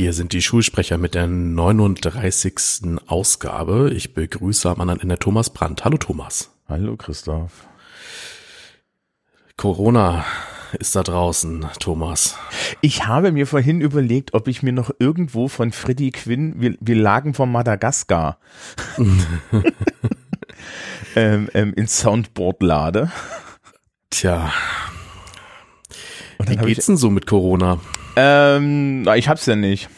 Hier sind die Schulsprecher mit der 39. Ausgabe. Ich begrüße am anderen Ende Thomas Brandt. Hallo Thomas. Hallo Christoph. Corona ist da draußen, Thomas. Ich habe mir vorhin überlegt, ob ich mir noch irgendwo von Freddie Quinn, wir, wir lagen vor Madagaskar, ähm, ähm, ins Soundboard lade. Tja. Wie geht's denn so mit Corona? Ähm, ich hab's ja nicht.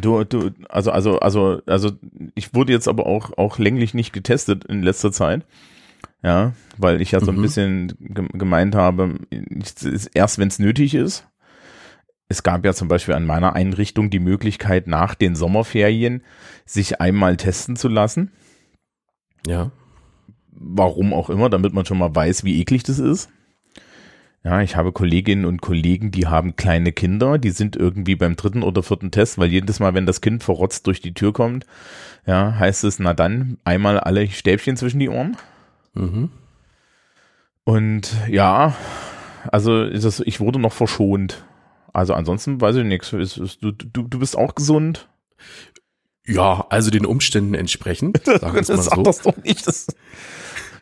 Du, du, also, also, also, also, ich wurde jetzt aber auch, auch länglich nicht getestet in letzter Zeit. Ja, weil ich ja so ein mhm. bisschen gemeint habe, erst wenn es nötig ist. Es gab ja zum Beispiel an meiner Einrichtung die Möglichkeit, nach den Sommerferien sich einmal testen zu lassen. Ja. Warum auch immer, damit man schon mal weiß, wie eklig das ist. Ja, ich habe Kolleginnen und Kollegen, die haben kleine Kinder, die sind irgendwie beim dritten oder vierten Test, weil jedes Mal, wenn das Kind verrotzt durch die Tür kommt, ja, heißt es, na dann, einmal alle Stäbchen zwischen die Ohren. Mhm. Und ja, also ist es, ich wurde noch verschont. Also ansonsten weiß ich nichts. Du, du, du bist auch gesund? Ja, also den Umständen entsprechend. Sagen wir mal so. Das doch nicht. Das,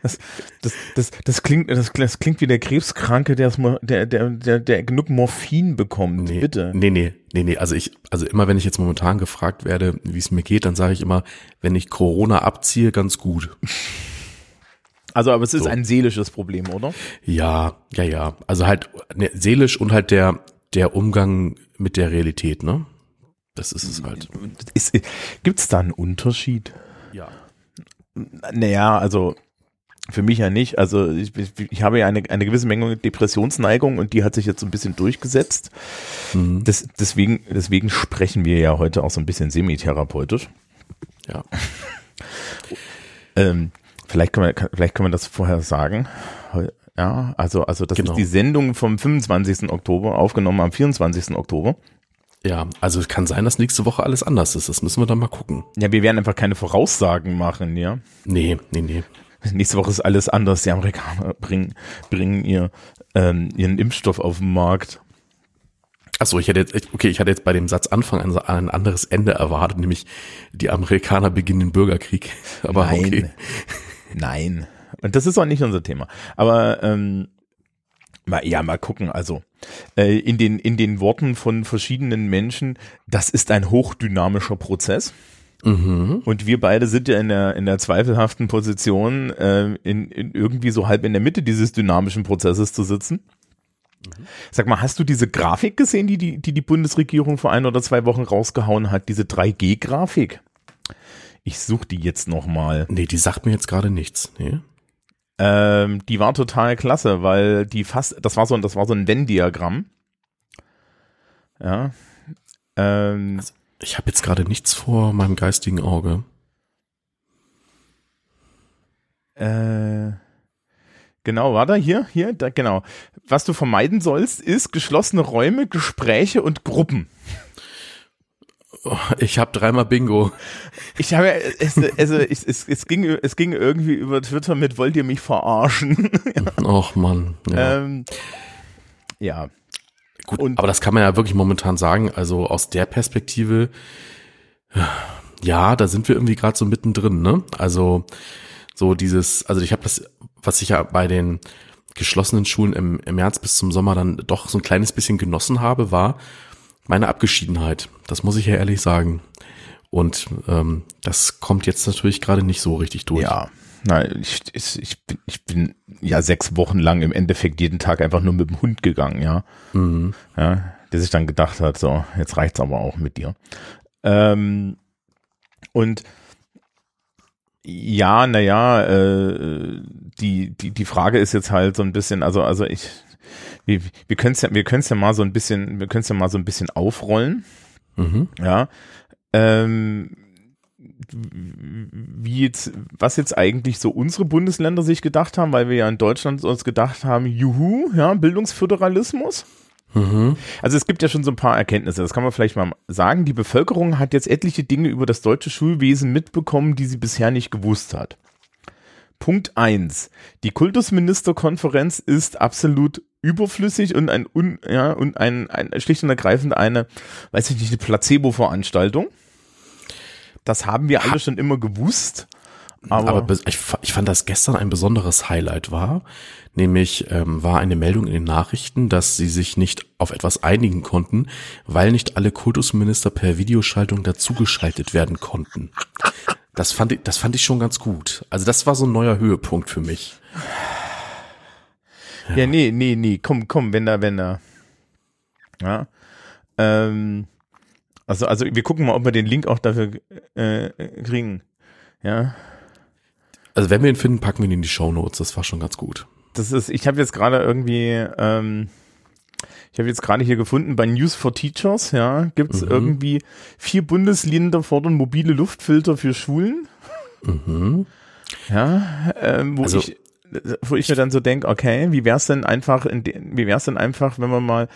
das, das, das, das, klingt, das, das klingt wie der Krebskranke, der, der, der, der, der genug Morphin bekommt. Nee, Bitte. Nee, nee, nee, nee. Also ich, also immer wenn ich jetzt momentan gefragt werde, wie es mir geht, dann sage ich immer, wenn ich Corona abziehe, ganz gut. Also, aber es ist so. ein seelisches Problem, oder? Ja, ja, ja. Also halt ne, seelisch und halt der, der Umgang mit der Realität, ne? Das ist es halt. Gibt es da einen Unterschied? Ja. Naja, also für mich ja nicht. Also ich, ich habe ja eine, eine gewisse Menge Depressionsneigung und die hat sich jetzt so ein bisschen durchgesetzt. Mhm. Das, deswegen, deswegen sprechen wir ja heute auch so ein bisschen semi-therapeutisch. Ja. ähm, vielleicht können wir, vielleicht können wir das vorher sagen. Ja, also, also das genau. ist die Sendung vom 25. Oktober, aufgenommen am 24. Oktober. Ja, also es kann sein, dass nächste Woche alles anders ist. Das müssen wir dann mal gucken. Ja, wir werden einfach keine Voraussagen machen, ja. Nee, nee, nee. Nächste Woche ist alles anders. Die Amerikaner bringen, bringen ihr, ähm, ihren Impfstoff auf den Markt. Achso, ich hätte jetzt, okay, ich hatte jetzt bei dem Satz Anfang ein, ein anderes Ende erwartet, nämlich die Amerikaner beginnen den Bürgerkrieg. Aber Nein. okay. Nein. Und das ist auch nicht unser Thema. Aber ähm, mal, ja, mal gucken. Also äh, in den in den Worten von verschiedenen Menschen, das ist ein hochdynamischer Prozess. Mhm. Und wir beide sind ja in der, in der zweifelhaften Position, äh, in, in irgendwie so halb in der Mitte dieses dynamischen Prozesses zu sitzen. Mhm. Sag mal, hast du diese Grafik gesehen, die die, die die Bundesregierung vor ein oder zwei Wochen rausgehauen hat, diese 3G-Grafik? Ich suche die jetzt nochmal. Nee, die sagt mir jetzt gerade nichts. Nee. Ähm, die war total klasse, weil die fast, das war so, das war so ein Venn-Diagramm. Ja. Ähm, also, ich habe jetzt gerade nichts vor meinem geistigen Auge. Äh, genau, war da hier, hier, da, genau. Was du vermeiden sollst, ist geschlossene Räume, Gespräche und Gruppen. Oh, ich habe dreimal Bingo. Ich habe, es, also es, es, es, ging, es ging irgendwie über Twitter mit, wollt ihr mich verarschen? ja. Och Mann. Ja. Ähm, ja. Gut, und aber das kann man ja wirklich momentan sagen. Also aus der Perspektive, ja, da sind wir irgendwie gerade so mittendrin. Ne? Also so dieses, also ich habe das, was ich ja bei den geschlossenen Schulen im, im März bis zum Sommer dann doch so ein kleines bisschen genossen habe, war meine Abgeschiedenheit. Das muss ich ja ehrlich sagen. Und ähm, das kommt jetzt natürlich gerade nicht so richtig durch. Ja, Nein, ich, ich, bin, ich bin ja sechs Wochen lang im Endeffekt jeden Tag einfach nur mit dem Hund gegangen, ja. Mhm. ja der sich dann gedacht hat, so, jetzt reicht's aber auch mit dir. Ähm, und ja, naja, äh, die, die, die Frage ist jetzt halt so ein bisschen, also, also ich, wir, wir können es ja, wir können es ja mal so ein bisschen, wir können es ja mal so ein bisschen aufrollen. Mhm. Ja. Ähm, wie jetzt, was jetzt eigentlich so unsere Bundesländer sich gedacht haben, weil wir ja in Deutschland uns gedacht haben, juhu, ja, Bildungsföderalismus. Mhm. Also es gibt ja schon so ein paar Erkenntnisse, das kann man vielleicht mal sagen. Die Bevölkerung hat jetzt etliche Dinge über das deutsche Schulwesen mitbekommen, die sie bisher nicht gewusst hat. Punkt eins: Die Kultusministerkonferenz ist absolut überflüssig und ein, un, ja, und ein, ein schlicht und ergreifend eine, weiß ich nicht, eine Placebo-Veranstaltung. Das haben wir alle schon immer gewusst. Aber, aber ich, ich, fand, dass gestern ein besonderes Highlight war, nämlich ähm, war eine Meldung in den Nachrichten, dass sie sich nicht auf etwas einigen konnten, weil nicht alle Kultusminister per Videoschaltung dazugeschaltet werden konnten. Das fand ich, das fand ich schon ganz gut. Also das war so ein neuer Höhepunkt für mich. Ja, ja nee, nee, nee, komm, komm, wenn da, wenn da. Ja. Ähm, also, also wir gucken mal, ob wir den Link auch dafür äh, kriegen. Ja. Also wenn wir ihn finden, packen wir ihn in die Show Notes. Das war schon ganz gut. Das ist, ich habe jetzt gerade irgendwie, ähm, ich habe jetzt gerade hier gefunden, bei News for Teachers, ja, gibt es mhm. irgendwie vier Bundesländer fordern mobile Luftfilter für Schulen. Mhm. Ja, ähm, wo also, ich wo ich mir dann so denke, okay, wie wär's denn einfach, in de, wie wär's denn einfach, wenn wir mal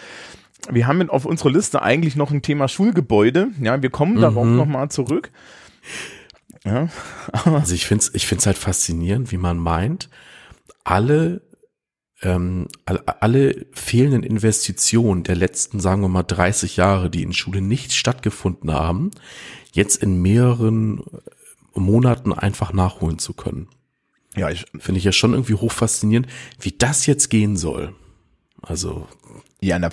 wir haben auf unserer Liste eigentlich noch ein Thema Schulgebäude. Ja, wir kommen mhm. darauf nochmal zurück. Ja. also ich finde es ich find's halt faszinierend, wie man meint, alle, ähm, alle, fehlenden Investitionen der letzten, sagen wir mal, 30 Jahre, die in Schule nicht stattgefunden haben, jetzt in mehreren Monaten einfach nachholen zu können. Ja, ich finde ich ja schon irgendwie hoch faszinierend, wie das jetzt gehen soll. Also ja, na,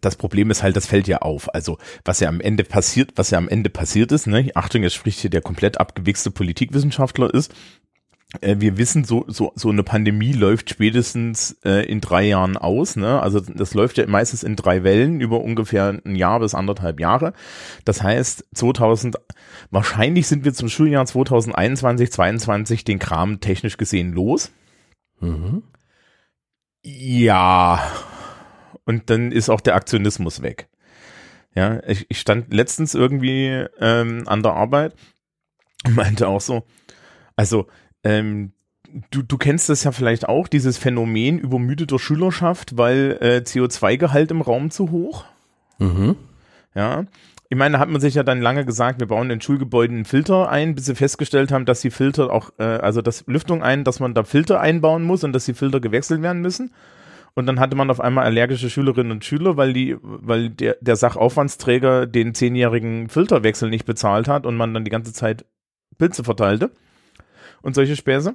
das Problem ist halt, das fällt ja auf. Also, was ja am Ende passiert, was ja am Ende passiert ist, ne? Achtung, jetzt spricht hier der komplett abgewichste Politikwissenschaftler ist. Äh, wir wissen, so, so, so eine Pandemie läuft spätestens äh, in drei Jahren aus. Ne? Also das läuft ja meistens in drei Wellen über ungefähr ein Jahr bis anderthalb Jahre. Das heißt, 2000, wahrscheinlich sind wir zum Schuljahr 2021, 2022 den Kram technisch gesehen los. Mhm. Ja, und dann ist auch der Aktionismus weg. Ja, ich, ich stand letztens irgendwie ähm, an der Arbeit und meinte auch so, also ähm, du, du kennst das ja vielleicht auch, dieses Phänomen übermüdeter Schülerschaft, weil äh, CO2-Gehalt im Raum zu hoch. Mhm. Ja. Ich meine, da hat man sich ja dann lange gesagt, wir bauen in Schulgebäuden einen Filter ein, bis sie festgestellt haben, dass die Filter auch, äh, also das Lüftung ein, dass man da Filter einbauen muss und dass die Filter gewechselt werden müssen. Und dann hatte man auf einmal allergische Schülerinnen und Schüler, weil die, weil der, der Sachaufwandsträger den zehnjährigen Filterwechsel nicht bezahlt hat und man dann die ganze Zeit Pilze verteilte und solche Späße.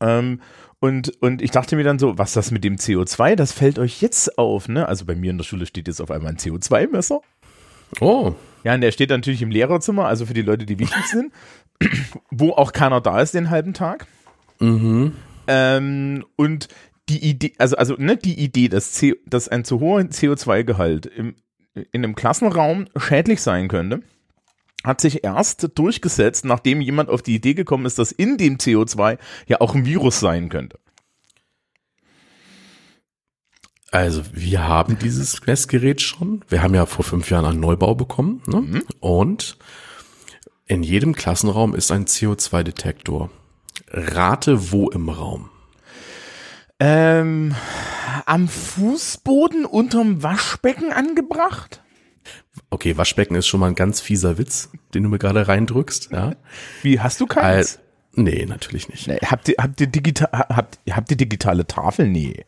Ähm, und, und ich dachte mir dann so, was das mit dem CO2, das fällt euch jetzt auf, ne? Also bei mir in der Schule steht jetzt auf einmal ein CO2-Messer. Oh. Ja, und der steht natürlich im Lehrerzimmer, also für die Leute, die wichtig sind, wo auch keiner da ist den halben Tag. Mhm. Ähm, und die Idee, also, also, ne, die Idee, dass, C, dass ein zu hoher CO2-Gehalt im, in einem Klassenraum schädlich sein könnte, hat sich erst durchgesetzt, nachdem jemand auf die Idee gekommen ist, dass in dem CO2 ja auch ein Virus sein könnte. Also wir haben dieses Messgerät schon. Wir haben ja vor fünf Jahren einen Neubau bekommen. Ne? Mhm. Und in jedem Klassenraum ist ein CO2-Detektor. Rate wo im Raum? Ähm, am Fußboden unterm Waschbecken angebracht? Okay, Waschbecken ist schon mal ein ganz fieser Witz, den du mir gerade reindrückst. Ja. Wie, hast du keins? Äh, nee, natürlich nicht. Nee, habt, ihr, habt, ihr digital, habt, habt ihr digitale Tafel? Nee.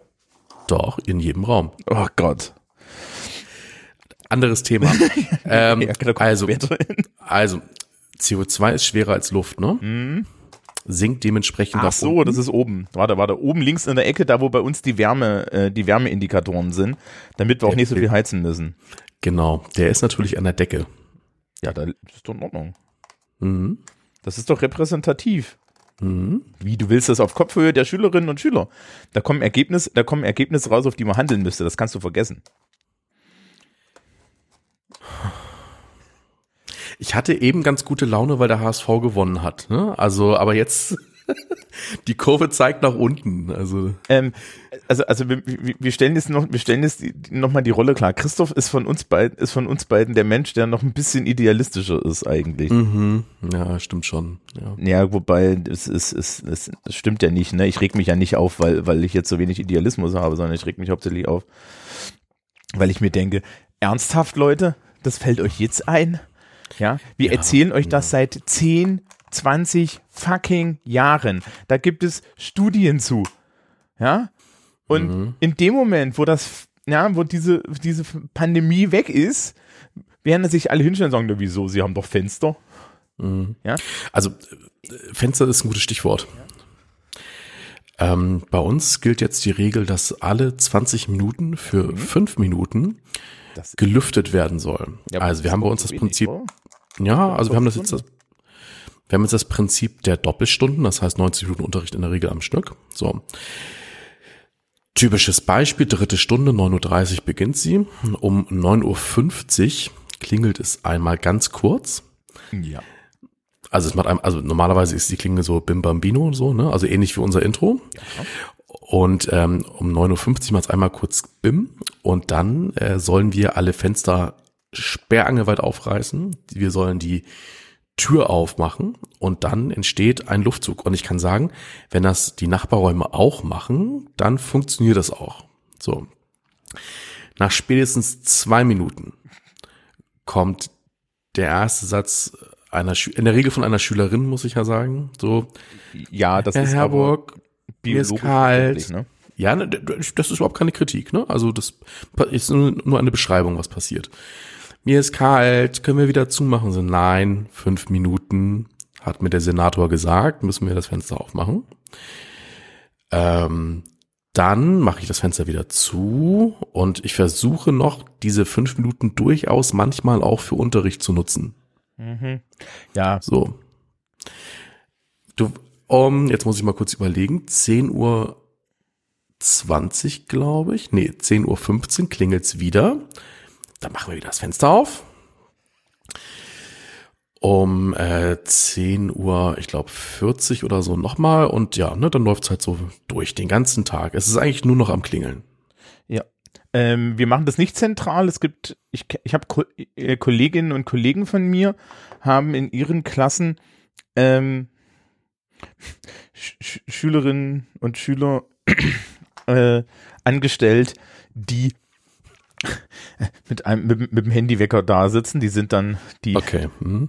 Doch, in jedem Raum. Oh Gott. Anderes Thema. ähm, ja, also, also, CO2 ist schwerer als Luft, ne? Mhm sinkt dementsprechend Ach so, unten. das ist oben. Warte, warte, oben links in der Ecke, da wo bei uns die Wärme, äh, die Wärmeindikatoren sind, damit wir auch nicht so viel heizen müssen. Genau, der ist natürlich an der Decke. Ja, da ist doch in Ordnung. Mhm. Das ist doch repräsentativ. Mhm. Wie, du willst das auf Kopfhöhe der Schülerinnen und Schüler? Da kommen Ergebnisse, da kommen Ergebnisse raus, auf die man handeln müsste. Das kannst du vergessen. Ich hatte eben ganz gute Laune, weil der HSV gewonnen hat. Ne? Also, aber jetzt die Kurve zeigt nach unten. Also, ähm, also, also wir, wir stellen jetzt noch, wir stellen jetzt noch mal die Rolle klar. Christoph ist von uns beiden, ist von uns beiden der Mensch, der noch ein bisschen idealistischer ist eigentlich. Mhm. Ja, stimmt schon. Ja, ja wobei es, es, es, es, es stimmt ja nicht. Ne, ich reg mich ja nicht auf, weil weil ich jetzt so wenig Idealismus habe, sondern ich reg mich hauptsächlich auf, weil ich mir denke, ernsthaft Leute, das fällt euch jetzt ein? Ja, wir Ja, erzählen euch das seit 10, 20 fucking Jahren. Da gibt es Studien zu. Ja? Und Mhm. in dem Moment, wo das, ja, wo diese, diese Pandemie weg ist, werden sich alle hinstellen und sagen, na, wieso, sie haben doch Fenster. Ja? Also äh, Fenster ist ein gutes Stichwort. Ähm, bei uns gilt jetzt die Regel, dass alle 20 Minuten für fünf Minuten Das gelüftet werden soll. Ja, also wir das haben bei uns das Prinzip, ja, also wir haben das jetzt, Stunde. Wir haben jetzt das Prinzip der Doppelstunden, das heißt 90 Minuten Unterricht in der Regel am Stück. So. Typisches Beispiel, dritte Stunde, 9.30 Uhr beginnt sie. Um 9.50 Uhr klingelt es einmal ganz kurz. Ja. Also es macht einem, also normalerweise ist die Klinge so Bim Bambino und so, ne? Also ähnlich wie unser Intro. Und ähm, um 9.50 Uhr macht es einmal kurz Bim und dann äh, sollen wir alle Fenster sperrangelweit aufreißen. Wir sollen die Tür aufmachen und dann entsteht ein Luftzug. Und ich kann sagen, wenn das die Nachbarräume auch machen, dann funktioniert das auch. So. Nach spätestens zwei Minuten kommt der erste Satz einer Schü in der Regel von einer Schülerin, muss ich ja sagen. So, Ja, das Herr ist Herburg, mir ist kalt. ne? Ja, ne, das ist überhaupt keine Kritik, ne? Also das ist nur eine Beschreibung, was passiert. Mir ist kalt, können wir wieder zumachen? So, nein, fünf Minuten, hat mir der Senator gesagt, müssen wir das Fenster aufmachen. Ähm, dann mache ich das Fenster wieder zu und ich versuche noch diese fünf Minuten durchaus manchmal auch für Unterricht zu nutzen. Mhm. Ja, So. Du, um, jetzt muss ich mal kurz überlegen. 10 Uhr 20, glaube ich. Nee, 10 Uhr 15 klingelt's wieder. Dann machen wir wieder das Fenster auf. Um äh, 10 Uhr, ich glaube 40 oder so nochmal. Und ja, ne, dann läuft's halt so durch den ganzen Tag. Es ist eigentlich nur noch am Klingeln. Ja. Ähm, wir machen das nicht zentral. Es gibt, ich, ich habe Ko äh, Kolleginnen und Kollegen von mir, haben in ihren Klassen ähm, Sch- Schülerinnen und Schüler äh, angestellt, die mit einem mit, mit dem Handywecker da sitzen. Die sind dann die, Okay. Hm.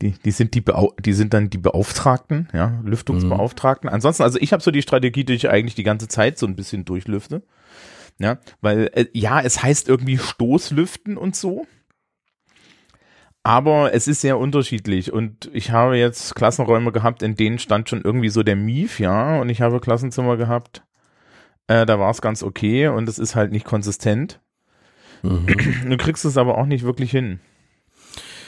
die, die sind die, die sind dann die Beauftragten, ja, Lüftungsbeauftragten. Ansonsten, also ich habe so die Strategie, die ich eigentlich die ganze Zeit so ein bisschen durchlüfte. Ja, weil äh, ja, es heißt irgendwie Stoßlüften und so. Aber es ist sehr unterschiedlich und ich habe jetzt Klassenräume gehabt, in denen stand schon irgendwie so der Mief, ja, und ich habe Klassenzimmer gehabt, äh, da war es ganz okay und es ist halt nicht konsistent. Mhm. Du kriegst es aber auch nicht wirklich hin.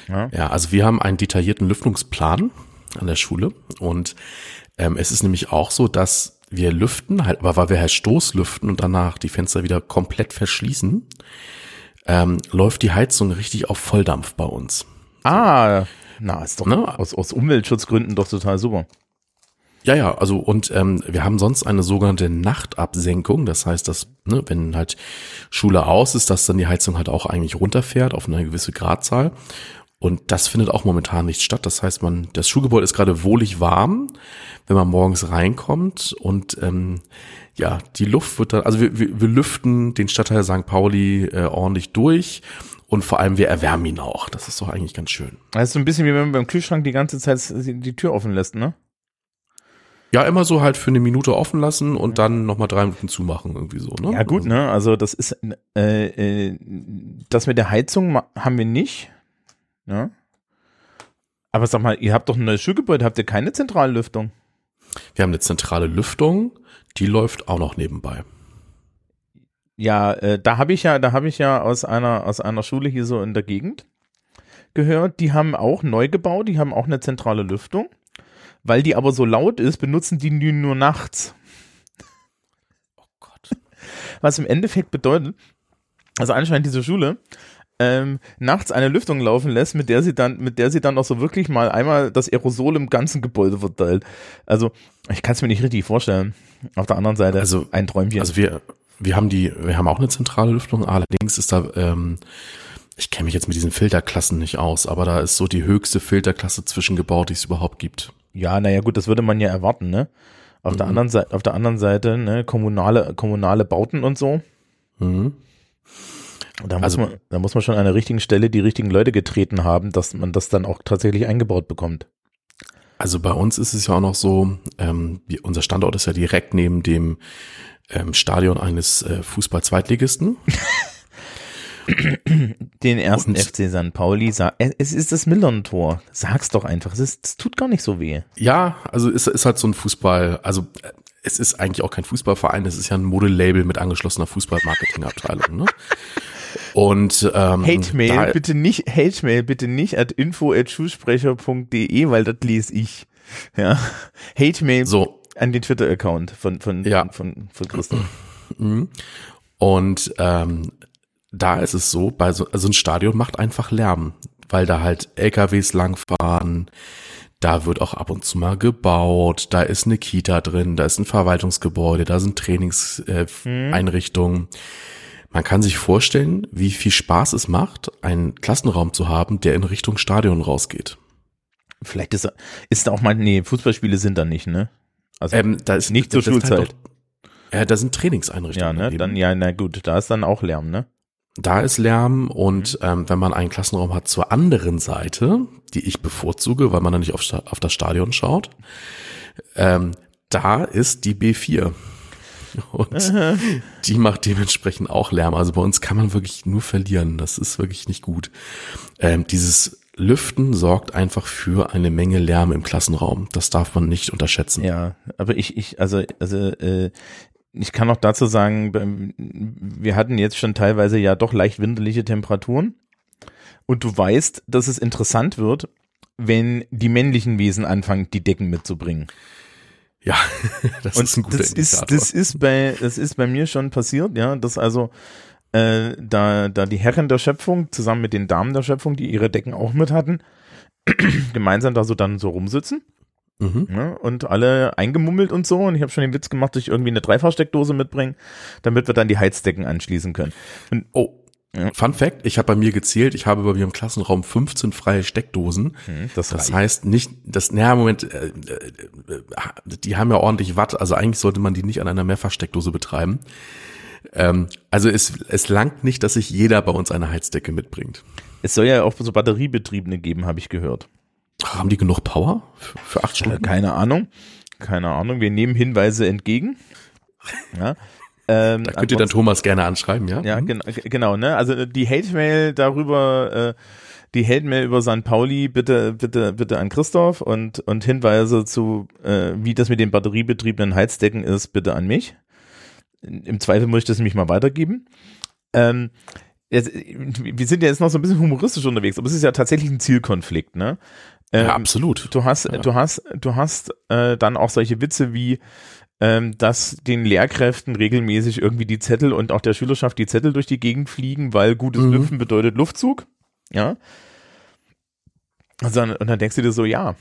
Ja. Ja, also wir haben einen detaillierten Lüftungsplan an der Schule und ähm, es ist nämlich auch so, dass wir lüften, halt, aber weil wir halt Stoßlüften und danach die Fenster wieder komplett verschließen, ähm, läuft die Heizung richtig auf Volldampf bei uns. Ah, na, ist doch Ne? aus, aus Umweltschutzgründen doch total super. Ja, ja, also und ähm, wir haben sonst eine sogenannte Nachtabsenkung. Das heißt, dass, ne, wenn halt Schule aus ist, dass dann die Heizung halt auch eigentlich runterfährt auf eine gewisse Gradzahl. Und das findet auch momentan nicht statt. Das heißt, man, das Schulgebäude ist gerade wohlig warm, wenn man morgens reinkommt und ähm, ja, die Luft wird dann, also wir, wir, wir lüften den Stadtteil St. Pauli äh, ordentlich durch und vor allem wir erwärmen ihn auch. Das ist doch eigentlich ganz schön. Das ist so ein bisschen wie wenn man beim Kühlschrank die ganze Zeit die Tür offen lässt, ne? Ja, immer so halt für eine Minute offen lassen und dann nochmal drei Minuten zumachen, irgendwie so, ne? Ja gut, ne? Also das ist äh, äh, das mit der Heizung haben wir nicht. Ne? Aber sag mal, ihr habt doch ein neues Schulgebäude, habt ihr keine Zentrallüftung? Wir haben eine zentrale Lüftung, die läuft auch noch nebenbei. Ja, äh, da habe ich ja, da habe ich ja aus einer aus einer Schule hier so in der Gegend gehört, die haben auch neu gebaut, die haben auch eine zentrale Lüftung. Weil die aber so laut ist, benutzen die die nur nachts. Oh Gott. Was im Endeffekt bedeutet, also anscheinend diese Schule ähm, nachts eine Lüftung laufen lässt, mit der sie dann, mit der sie dann auch so wirklich mal einmal das Aerosol im ganzen Gebäude verteilt. Also ich kann es mir nicht richtig vorstellen. Auf der anderen Seite Also- ein Träumchen. Also wir, wir haben die, wir haben auch eine zentrale Lüftung, allerdings ist da, ähm, ich kenne mich jetzt mit diesen Filterklassen nicht aus, aber da ist so die höchste Filterklasse zwischengebaut, die es überhaupt gibt. Ja, naja gut, das würde man ja erwarten, ne? Auf der Mhm. anderen Seite, auf der anderen Seite, ne, kommunale, kommunale Bauten und so. Mhm. Da muss, also, man, da muss man schon an der richtigen Stelle die richtigen Leute getreten haben, dass man das dann auch tatsächlich eingebaut bekommt. Also bei uns ist es ja auch noch so, ähm, unser Standort ist ja direkt neben dem ähm, Stadion eines äh, Fußball-Zweitligisten. Den ersten und, FC St. Pauli, es ist das Millern-Tor. Sag's doch einfach, es, ist, es tut gar nicht so weh. Ja, also es ist halt so ein Fußball, also äh, es ist eigentlich auch kein Fußballverein, es ist ja ein Modelabel mit angeschlossener Fußball-Marketing-Abteilung. Ne? Und ähm, Hate Mail bitte nicht, Hate Mail bitte nicht at info at schulsprecher.de, weil das lese ich. Ja. Hate Mail so. an den Twitter-Account von, von, ja. von, von Christoph. Mhm. Und ähm, da ist es so, bei so also ein Stadion macht einfach Lärm, weil da halt LKWs langfahren, da wird auch ab und zu mal gebaut, da ist eine Kita drin, da ist ein Verwaltungsgebäude, da sind Trainingseinrichtungen. Äh, mhm. Man kann sich vorstellen, wie viel Spaß es macht, einen Klassenraum zu haben, der in Richtung Stadion rausgeht. Vielleicht ist, ist da auch mal, nee, Fußballspiele sind da nicht, ne? Also ähm, da ist nicht zur Schulzeit. Halt ja, da sind Trainingseinrichtungen. Ja, ne? Dann, ja, na gut, da ist dann auch Lärm, ne? Da ist Lärm und mhm. ähm, wenn man einen Klassenraum hat zur anderen Seite, die ich bevorzuge, weil man dann nicht auf, auf das Stadion schaut, ähm, da ist die B4. Und Aha. die macht dementsprechend auch Lärm. Also bei uns kann man wirklich nur verlieren. Das ist wirklich nicht gut. Ähm, dieses Lüften sorgt einfach für eine Menge Lärm im Klassenraum. Das darf man nicht unterschätzen. Ja, aber ich, ich, also, also äh, ich kann auch dazu sagen, wir hatten jetzt schon teilweise ja doch leicht winterliche Temperaturen. Und du weißt, dass es interessant wird, wenn die männlichen Wesen anfangen, die Decken mitzubringen. Ja, das und ist ein guter das ist, das ist bei das ist bei mir schon passiert, ja, dass also äh, da da die Herren der Schöpfung zusammen mit den Damen der Schöpfung, die ihre Decken auch mit hatten, gemeinsam da so dann so rumsitzen. Mhm. Ja, und alle eingemummelt und so. Und ich habe schon den Witz gemacht, dass ich irgendwie eine Dreifachsteckdose mitbringen, damit wir dann die Heizdecken anschließen können. Und, oh, Fun Fact, ich habe bei mir gezählt, ich habe bei mir im Klassenraum 15 freie Steckdosen. Hm, das, das heißt nicht, das, naja, Moment, äh, äh, die haben ja ordentlich Watt, also eigentlich sollte man die nicht an einer Mehrfachsteckdose betreiben. Ähm, also es, es langt nicht, dass sich jeder bei uns eine Heizdecke mitbringt. Es soll ja auch so Batteriebetriebene geben, habe ich gehört. Haben die genug Power für, für acht Stunden? Keine Ahnung, keine Ahnung. Wir nehmen Hinweise entgegen. Ja. Ähm, da könnt ihr dann Thomas gerne anschreiben, ja? Ja, genau, genau, ne? Also die Hate-Mail darüber, äh, die Hate-Mail über St. Pauli bitte, bitte, bitte an Christoph und, und Hinweise zu, äh, wie das mit den batteriebetriebenen Heizdecken ist, bitte an mich. Im Zweifel muss ich das nämlich mal weitergeben. Ähm, jetzt, wir sind ja jetzt noch so ein bisschen humoristisch unterwegs, aber es ist ja tatsächlich ein Zielkonflikt, ne? Ähm, ja, absolut. Du hast, ja. du hast, du hast äh, dann auch solche Witze wie, ähm, dass den Lehrkräften regelmäßig irgendwie die Zettel und auch der Schülerschaft die Zettel durch die Gegend fliegen, weil gutes mhm. Lüften bedeutet Luftzug. Ja. Also, und dann denkst du dir so, ja,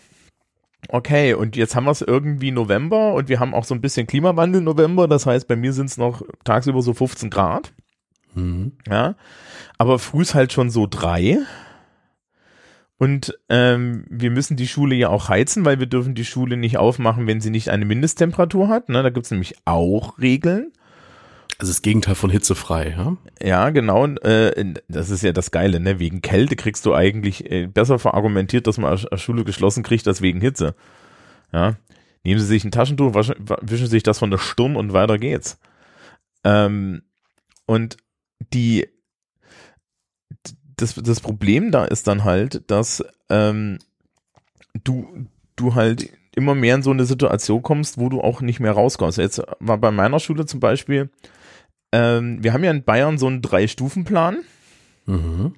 okay, und jetzt haben wir es irgendwie November und wir haben auch so ein bisschen Klimawandel November, das heißt, bei mir sind es noch tagsüber so 15 Grad. Mhm. Ja. Aber früh ist halt schon so drei. Und ähm, wir müssen die Schule ja auch heizen, weil wir dürfen die Schule nicht aufmachen, wenn sie nicht eine Mindesttemperatur hat. Ne? Da gibt's nämlich auch Regeln. Also das Gegenteil von hitzefrei, ja? Ja, genau. Äh, das ist ja das Geile, ne? Wegen Kälte kriegst du eigentlich äh, besser verargumentiert, dass man eine Schule geschlossen kriegt, als wegen Hitze. Ja. Nehmen Sie sich ein Taschentuch, waschen, wischen sich das von der Stirn und weiter geht's. Ähm, und die das, das Problem da ist dann halt, dass ähm, du, du halt immer mehr in so eine Situation kommst, wo du auch nicht mehr rauskommst. Jetzt war bei meiner Schule zum Beispiel, ähm, wir haben ja in Bayern so einen Drei-Stufen-Plan. Mhm.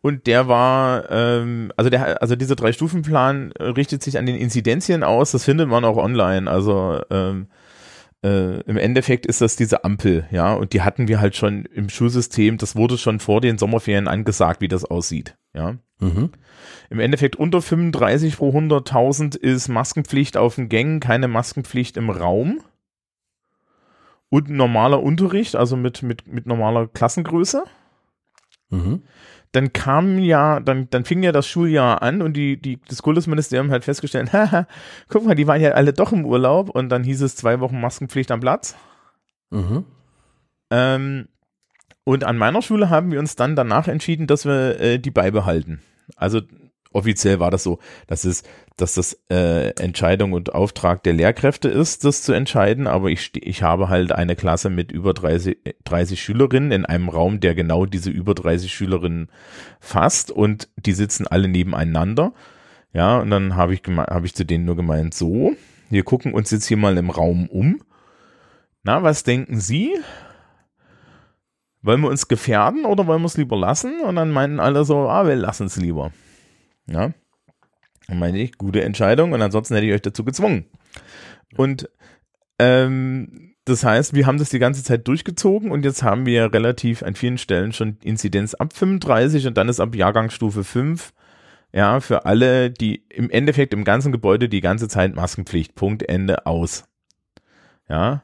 Und der war, ähm, also der, also dieser Drei-Stufen-Plan richtet sich an den Inzidenzien aus, das findet man auch online. Also ähm, äh, im Endeffekt ist das diese Ampel, ja, und die hatten wir halt schon im Schulsystem, das wurde schon vor den Sommerferien angesagt, wie das aussieht, ja. Mhm. Im Endeffekt unter 35 pro 100.000 ist Maskenpflicht auf den Gängen, keine Maskenpflicht im Raum und normaler Unterricht, also mit, mit, mit normaler Klassengröße. Mhm dann kam ja, dann, dann fing ja das Schuljahr an und die, die, das Kultusministerium hat festgestellt, haha, guck mal, die waren ja alle doch im Urlaub und dann hieß es zwei Wochen Maskenpflicht am Platz. Mhm. Ähm, und an meiner Schule haben wir uns dann danach entschieden, dass wir äh, die beibehalten. Also offiziell war das so, dass es, dass das äh, Entscheidung und Auftrag der Lehrkräfte ist, das zu entscheiden. Aber ich, ich habe halt eine Klasse mit über 30, 30 Schülerinnen in einem Raum, der genau diese über 30 Schülerinnen fasst und die sitzen alle nebeneinander. Ja, und dann habe ich, habe ich zu denen nur gemeint, so, wir gucken uns jetzt hier mal im Raum um. Na, was denken Sie? Wollen wir uns gefährden oder wollen wir es lieber lassen? Und dann meinten alle so, ah, wir lassen es lieber. Ja. Dann meine ich, gute Entscheidung und ansonsten hätte ich euch dazu gezwungen. Und ähm, das heißt, wir haben das die ganze Zeit durchgezogen und jetzt haben wir relativ an vielen Stellen schon Inzidenz ab 35 und dann ist ab Jahrgangsstufe 5 ja, für alle, die im Endeffekt im ganzen Gebäude die ganze Zeit Maskenpflicht. Punkt, Ende, aus. Ja.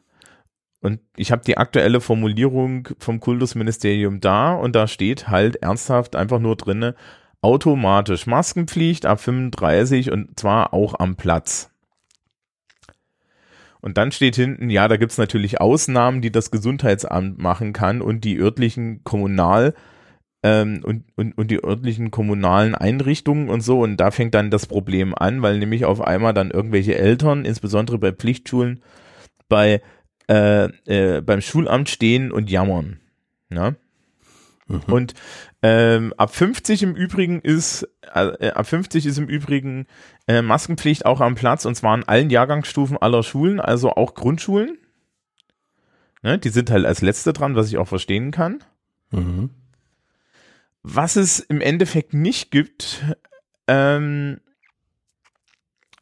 Und ich habe die aktuelle Formulierung vom Kultusministerium da und da steht halt ernsthaft einfach nur drinne, automatisch Maskenpflicht ab 35 und zwar auch am Platz. Und dann steht hinten, ja, da gibt's natürlich Ausnahmen, die das Gesundheitsamt machen kann und die örtlichen Kommunal- ähm, und, und, und die örtlichen kommunalen Einrichtungen und so. Und da fängt dann das Problem an, weil nämlich auf einmal dann irgendwelche Eltern, insbesondere bei Pflichtschulen, bei äh, äh, beim Schulamt stehen und jammern. Ja? Mhm. Und ähm, ab 50 im Übrigen ist, äh, ab 50 ist im Übrigen äh, Maskenpflicht auch am Platz und zwar in allen Jahrgangsstufen aller Schulen, also auch Grundschulen. Ne, die sind halt als letzte dran, was ich auch verstehen kann. Mhm. Was es im Endeffekt nicht gibt, ähm,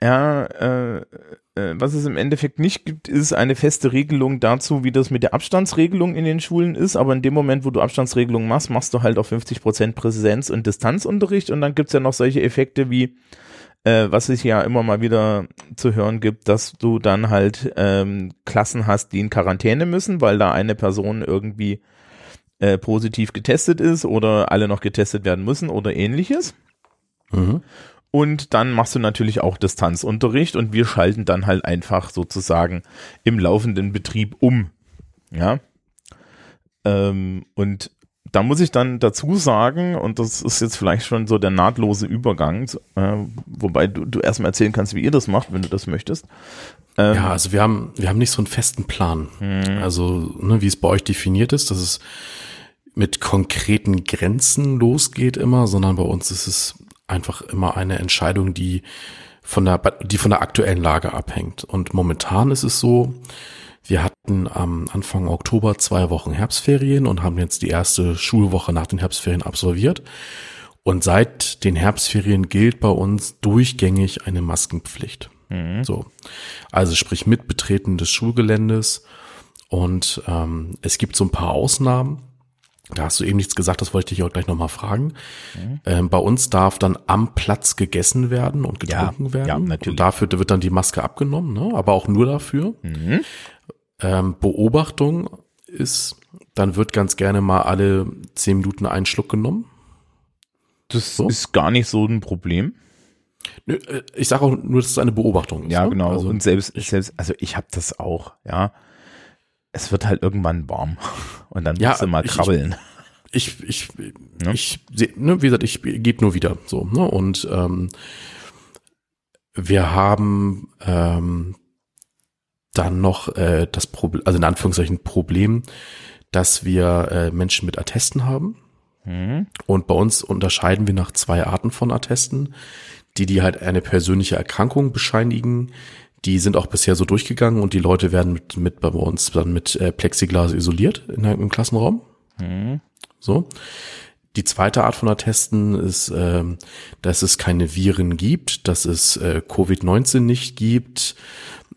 ja, äh, was es im Endeffekt nicht gibt, ist eine feste Regelung dazu, wie das mit der Abstandsregelung in den Schulen ist. Aber in dem Moment, wo du Abstandsregelung machst, machst du halt auf 50 Prozent Präsenz- und Distanzunterricht. Und dann gibt's ja noch solche Effekte wie, äh, was es ja immer mal wieder zu hören gibt, dass du dann halt ähm, Klassen hast, die in Quarantäne müssen, weil da eine Person irgendwie äh, positiv getestet ist oder alle noch getestet werden müssen oder ähnliches. Mhm. Und dann machst du natürlich auch Distanzunterricht und wir schalten dann halt einfach sozusagen im laufenden Betrieb um. Ja. Ähm, und da muss ich dann dazu sagen, und das ist jetzt vielleicht schon so der nahtlose Übergang, äh, wobei du, du erstmal erzählen kannst, wie ihr das macht, wenn du das möchtest. Ähm, ja, also wir haben, wir haben nicht so einen festen Plan. Mhm. Also, ne, wie es bei euch definiert ist, dass es mit konkreten Grenzen losgeht immer, sondern bei uns ist es einfach immer eine Entscheidung, die von der, die von der aktuellen Lage abhängt. Und momentan ist es so, wir hatten am Anfang Oktober zwei Wochen Herbstferien und haben jetzt die erste Schulwoche nach den Herbstferien absolviert. Und seit den Herbstferien gilt bei uns durchgängig eine Maskenpflicht. Mhm. So. Also sprich mit Betreten des Schulgeländes. Und ähm, es gibt so ein paar Ausnahmen. Da hast du eben nichts gesagt, das wollte ich dich auch gleich nochmal fragen. Mhm. Ähm, bei uns darf dann am Platz gegessen werden und getrunken ja, werden. Ja, natürlich. Und dafür wird dann die Maske abgenommen, ne? aber auch nur dafür. Mhm. Ähm, Beobachtung ist, dann wird ganz gerne mal alle zehn Minuten ein Schluck genommen. Das so. ist gar nicht so ein Problem. Äh, ich sage auch nur, dass es eine Beobachtung ist. Ja, ne? genau. Also, und selbst, selbst, also ich habe das auch, ja es wird halt irgendwann warm und dann ja, musst du mal krabbeln. Ich, ich, ich, ne? ich ne, wie gesagt, ich gebe nur wieder so. Ne? Und ähm, wir haben ähm, dann noch äh, das Problem, also in Anführungszeichen Problem, dass wir äh, Menschen mit Attesten haben. Mhm. Und bei uns unterscheiden wir nach zwei Arten von Attesten, die die halt eine persönliche Erkrankung bescheinigen, die sind auch bisher so durchgegangen und die Leute werden mit, mit bei uns dann mit äh, Plexiglas isoliert in, im Klassenraum. Mhm. So. Die zweite Art von Attesten ist, ähm, dass es keine Viren gibt, dass es äh, Covid-19 nicht gibt,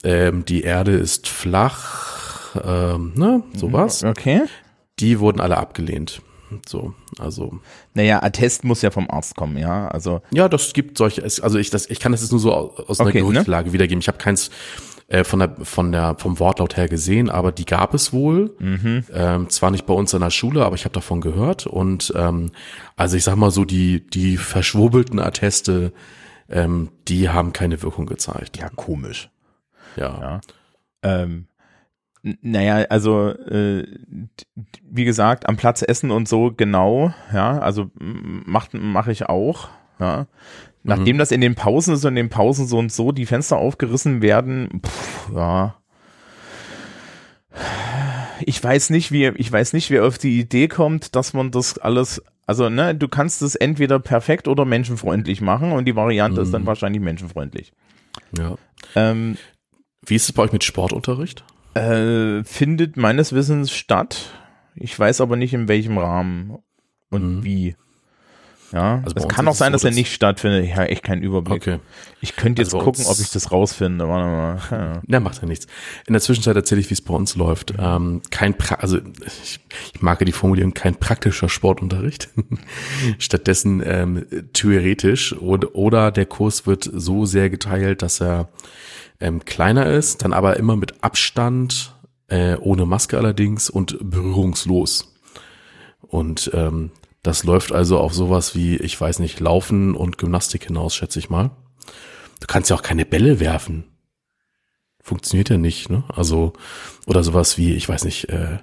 ähm, die Erde ist flach, ähm, ne, sowas. Okay. Die wurden alle abgelehnt. So, also. Naja, Attest muss ja vom Arzt kommen, ja. Also. Ja, das gibt solche, also ich, das, ich kann das jetzt nur so aus einer okay? Gerüchtlage ne? wiedergeben. Ich habe keins äh, von der, von der, vom Wortlaut her gesehen, aber die gab es wohl. Mhm. Ähm, zwar nicht bei uns in der Schule, aber ich habe davon gehört. Und ähm, also ich sag mal so, die, die verschwurbelten Atteste, ähm, die haben keine Wirkung gezeigt. Ja, komisch. Ja. ja. Ähm, naja, also äh, wie gesagt, am Platz essen und so genau, ja, also macht mache ich auch, ja. Nachdem mhm. das in den Pausen ist und in den Pausen so und so die Fenster aufgerissen werden, pff, ja. Ich weiß nicht, wie ich weiß nicht, wer auf die Idee kommt, dass man das alles also, ne, du kannst es entweder perfekt oder menschenfreundlich machen und die Variante mhm. ist dann mhm. wahrscheinlich menschenfreundlich. Ja. Ähm, Wie ist es bei euch mit Sportunterricht? Äh, findet meines Wissens statt. Ich weiß aber nicht in welchem Rahmen und mhm. wie. Ja, also es kann auch sein, so, dass er nicht stattfindet. Ich habe echt keinen Überblick. Okay. Ich könnte jetzt also gucken, ob ich das rausfinde. Warte mal. Ja. ja, macht ja nichts. In der Zwischenzeit erzähle ich, wie es bei uns läuft. Ähm, kein, pra also ich, ich mag die Formulierung, kein praktischer Sportunterricht. Stattdessen ähm, theoretisch oder, oder der Kurs wird so sehr geteilt, dass er ähm, kleiner ist, dann aber immer mit Abstand, äh, ohne Maske allerdings und berührungslos. Und ähm, das läuft also auf sowas wie, ich weiß nicht, Laufen und Gymnastik hinaus, schätze ich mal. Du kannst ja auch keine Bälle werfen. Funktioniert ja nicht, ne? Also, oder sowas wie, ich weiß nicht, äh,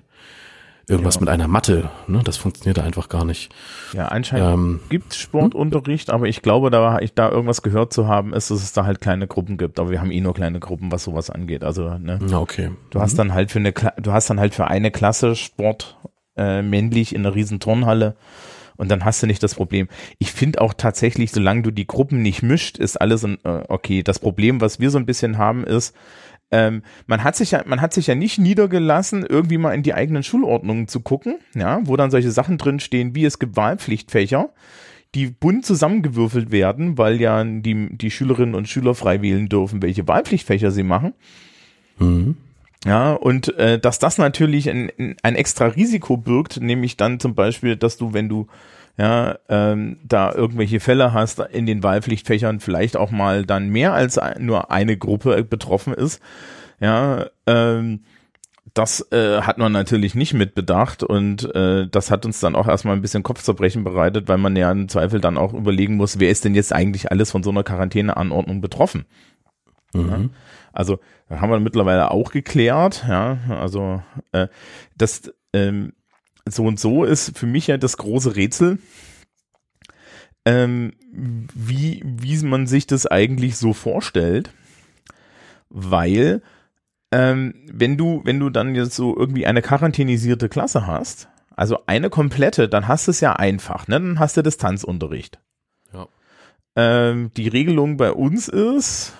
irgendwas ja. mit einer Matte, ne? Das funktioniert einfach gar nicht. Ja, anscheinend ähm, gibt Sportunterricht, hm? aber ich glaube, da ich da irgendwas gehört zu haben, ist, dass es da halt kleine Gruppen gibt. Aber wir haben eh nur kleine Gruppen, was sowas angeht. Also, ne? Okay. Du hast mhm. dann halt für eine, du hast dann halt für eine Klasse Sport äh, männlich in einer riesen Turnhalle und dann hast du nicht das Problem. Ich finde auch tatsächlich, solange du die Gruppen nicht mischt, ist alles in, äh, okay. Das Problem, was wir so ein bisschen haben, ist, ähm, man hat sich ja, man hat sich ja nicht niedergelassen, irgendwie mal in die eigenen Schulordnungen zu gucken, ja, wo dann solche Sachen drinstehen, wie es gibt Wahlpflichtfächer, die bunt zusammengewürfelt werden, weil ja die, die Schülerinnen und Schüler frei wählen dürfen, welche Wahlpflichtfächer sie machen. Mhm. Ja, und äh, dass das natürlich ein, ein extra Risiko birgt, nämlich dann zum Beispiel, dass du, wenn du ja, ähm, da irgendwelche Fälle hast in den Wahlpflichtfächern, vielleicht auch mal dann mehr als nur eine Gruppe betroffen ist, ja, ähm, das äh, hat man natürlich nicht mitbedacht und äh, das hat uns dann auch erstmal ein bisschen Kopfzerbrechen bereitet, weil man ja im Zweifel dann auch überlegen muss, wer ist denn jetzt eigentlich alles von so einer Quarantäneanordnung betroffen. Mhm. Ja? Also haben wir mittlerweile auch geklärt, ja, also äh, das ähm, so und so ist für mich ja das große Rätsel, ähm, wie, wie man sich das eigentlich so vorstellt, weil ähm, wenn du, wenn du dann jetzt so irgendwie eine quarantänisierte Klasse hast, also eine komplette, dann hast du es ja einfach, ne? Dann hast du Distanzunterricht. Ja. Ähm, die Regelung bei uns ist,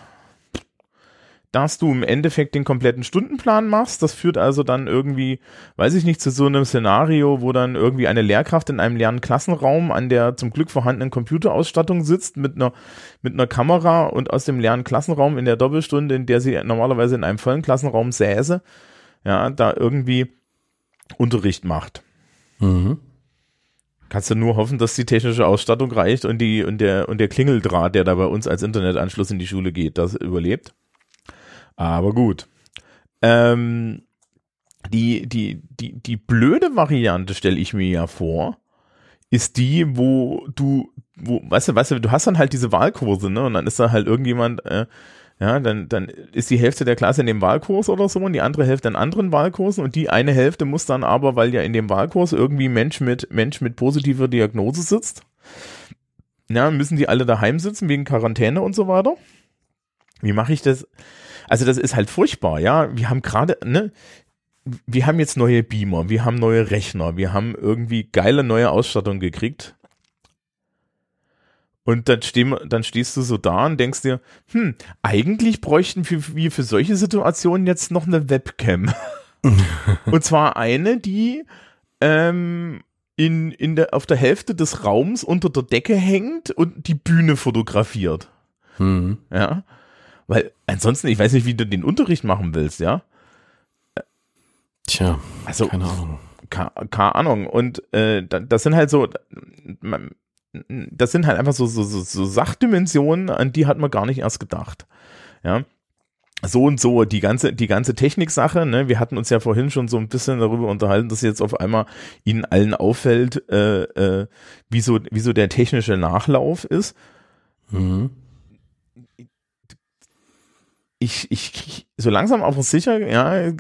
dass du im Endeffekt den kompletten Stundenplan machst. Das führt also dann irgendwie, weiß ich nicht, zu so einem Szenario, wo dann irgendwie eine Lehrkraft in einem leeren Klassenraum an der zum Glück vorhandenen Computerausstattung sitzt mit einer, mit einer Kamera und aus dem leeren Klassenraum in der Doppelstunde, in der sie normalerweise in einem vollen Klassenraum säße, ja, da irgendwie Unterricht macht. Mhm. Kannst du nur hoffen, dass die technische Ausstattung reicht und die und der und der Klingeldraht, der da bei uns als Internetanschluss in die Schule geht, das überlebt. Aber gut. Ähm, die, die, die, die blöde Variante stelle ich mir ja vor, ist die, wo du, wo, weißt du, weißt du, du hast dann halt diese Wahlkurse, ne? Und dann ist da halt irgendjemand, äh, ja, dann, dann ist die Hälfte der Klasse in dem Wahlkurs oder so und die andere Hälfte in anderen Wahlkursen und die eine Hälfte muss dann aber, weil ja in dem Wahlkurs irgendwie Mensch mit, Mensch mit positiver Diagnose sitzt, ja, müssen die alle daheim sitzen wegen Quarantäne und so weiter. Wie mache ich das? Also das ist halt furchtbar, ja. Wir haben gerade, ne, wir haben jetzt neue Beamer, wir haben neue Rechner, wir haben irgendwie geile neue Ausstattung gekriegt. Und dann, stehen, dann stehst du so da und denkst dir, hm, eigentlich bräuchten wir, wir für solche Situationen jetzt noch eine Webcam. und zwar eine, die ähm, in, in der, auf der Hälfte des Raums unter der Decke hängt und die Bühne fotografiert. Mhm. Ja. Weil ansonsten, ich weiß nicht, wie du den Unterricht machen willst, ja? Tja, also, keine Ahnung. Keine Ahnung. Und äh, das sind halt so, das sind halt einfach so, so, so, so Sachdimensionen, an die hat man gar nicht erst gedacht. Ja. So und so, die ganze, die ganze Techniksache, ne, wir hatten uns ja vorhin schon so ein bisschen darüber unterhalten, dass jetzt auf einmal ihnen allen auffällt, äh, äh, wie so, wie so der technische Nachlauf ist. Mhm ich, ich, so langsam aber sicher, ja,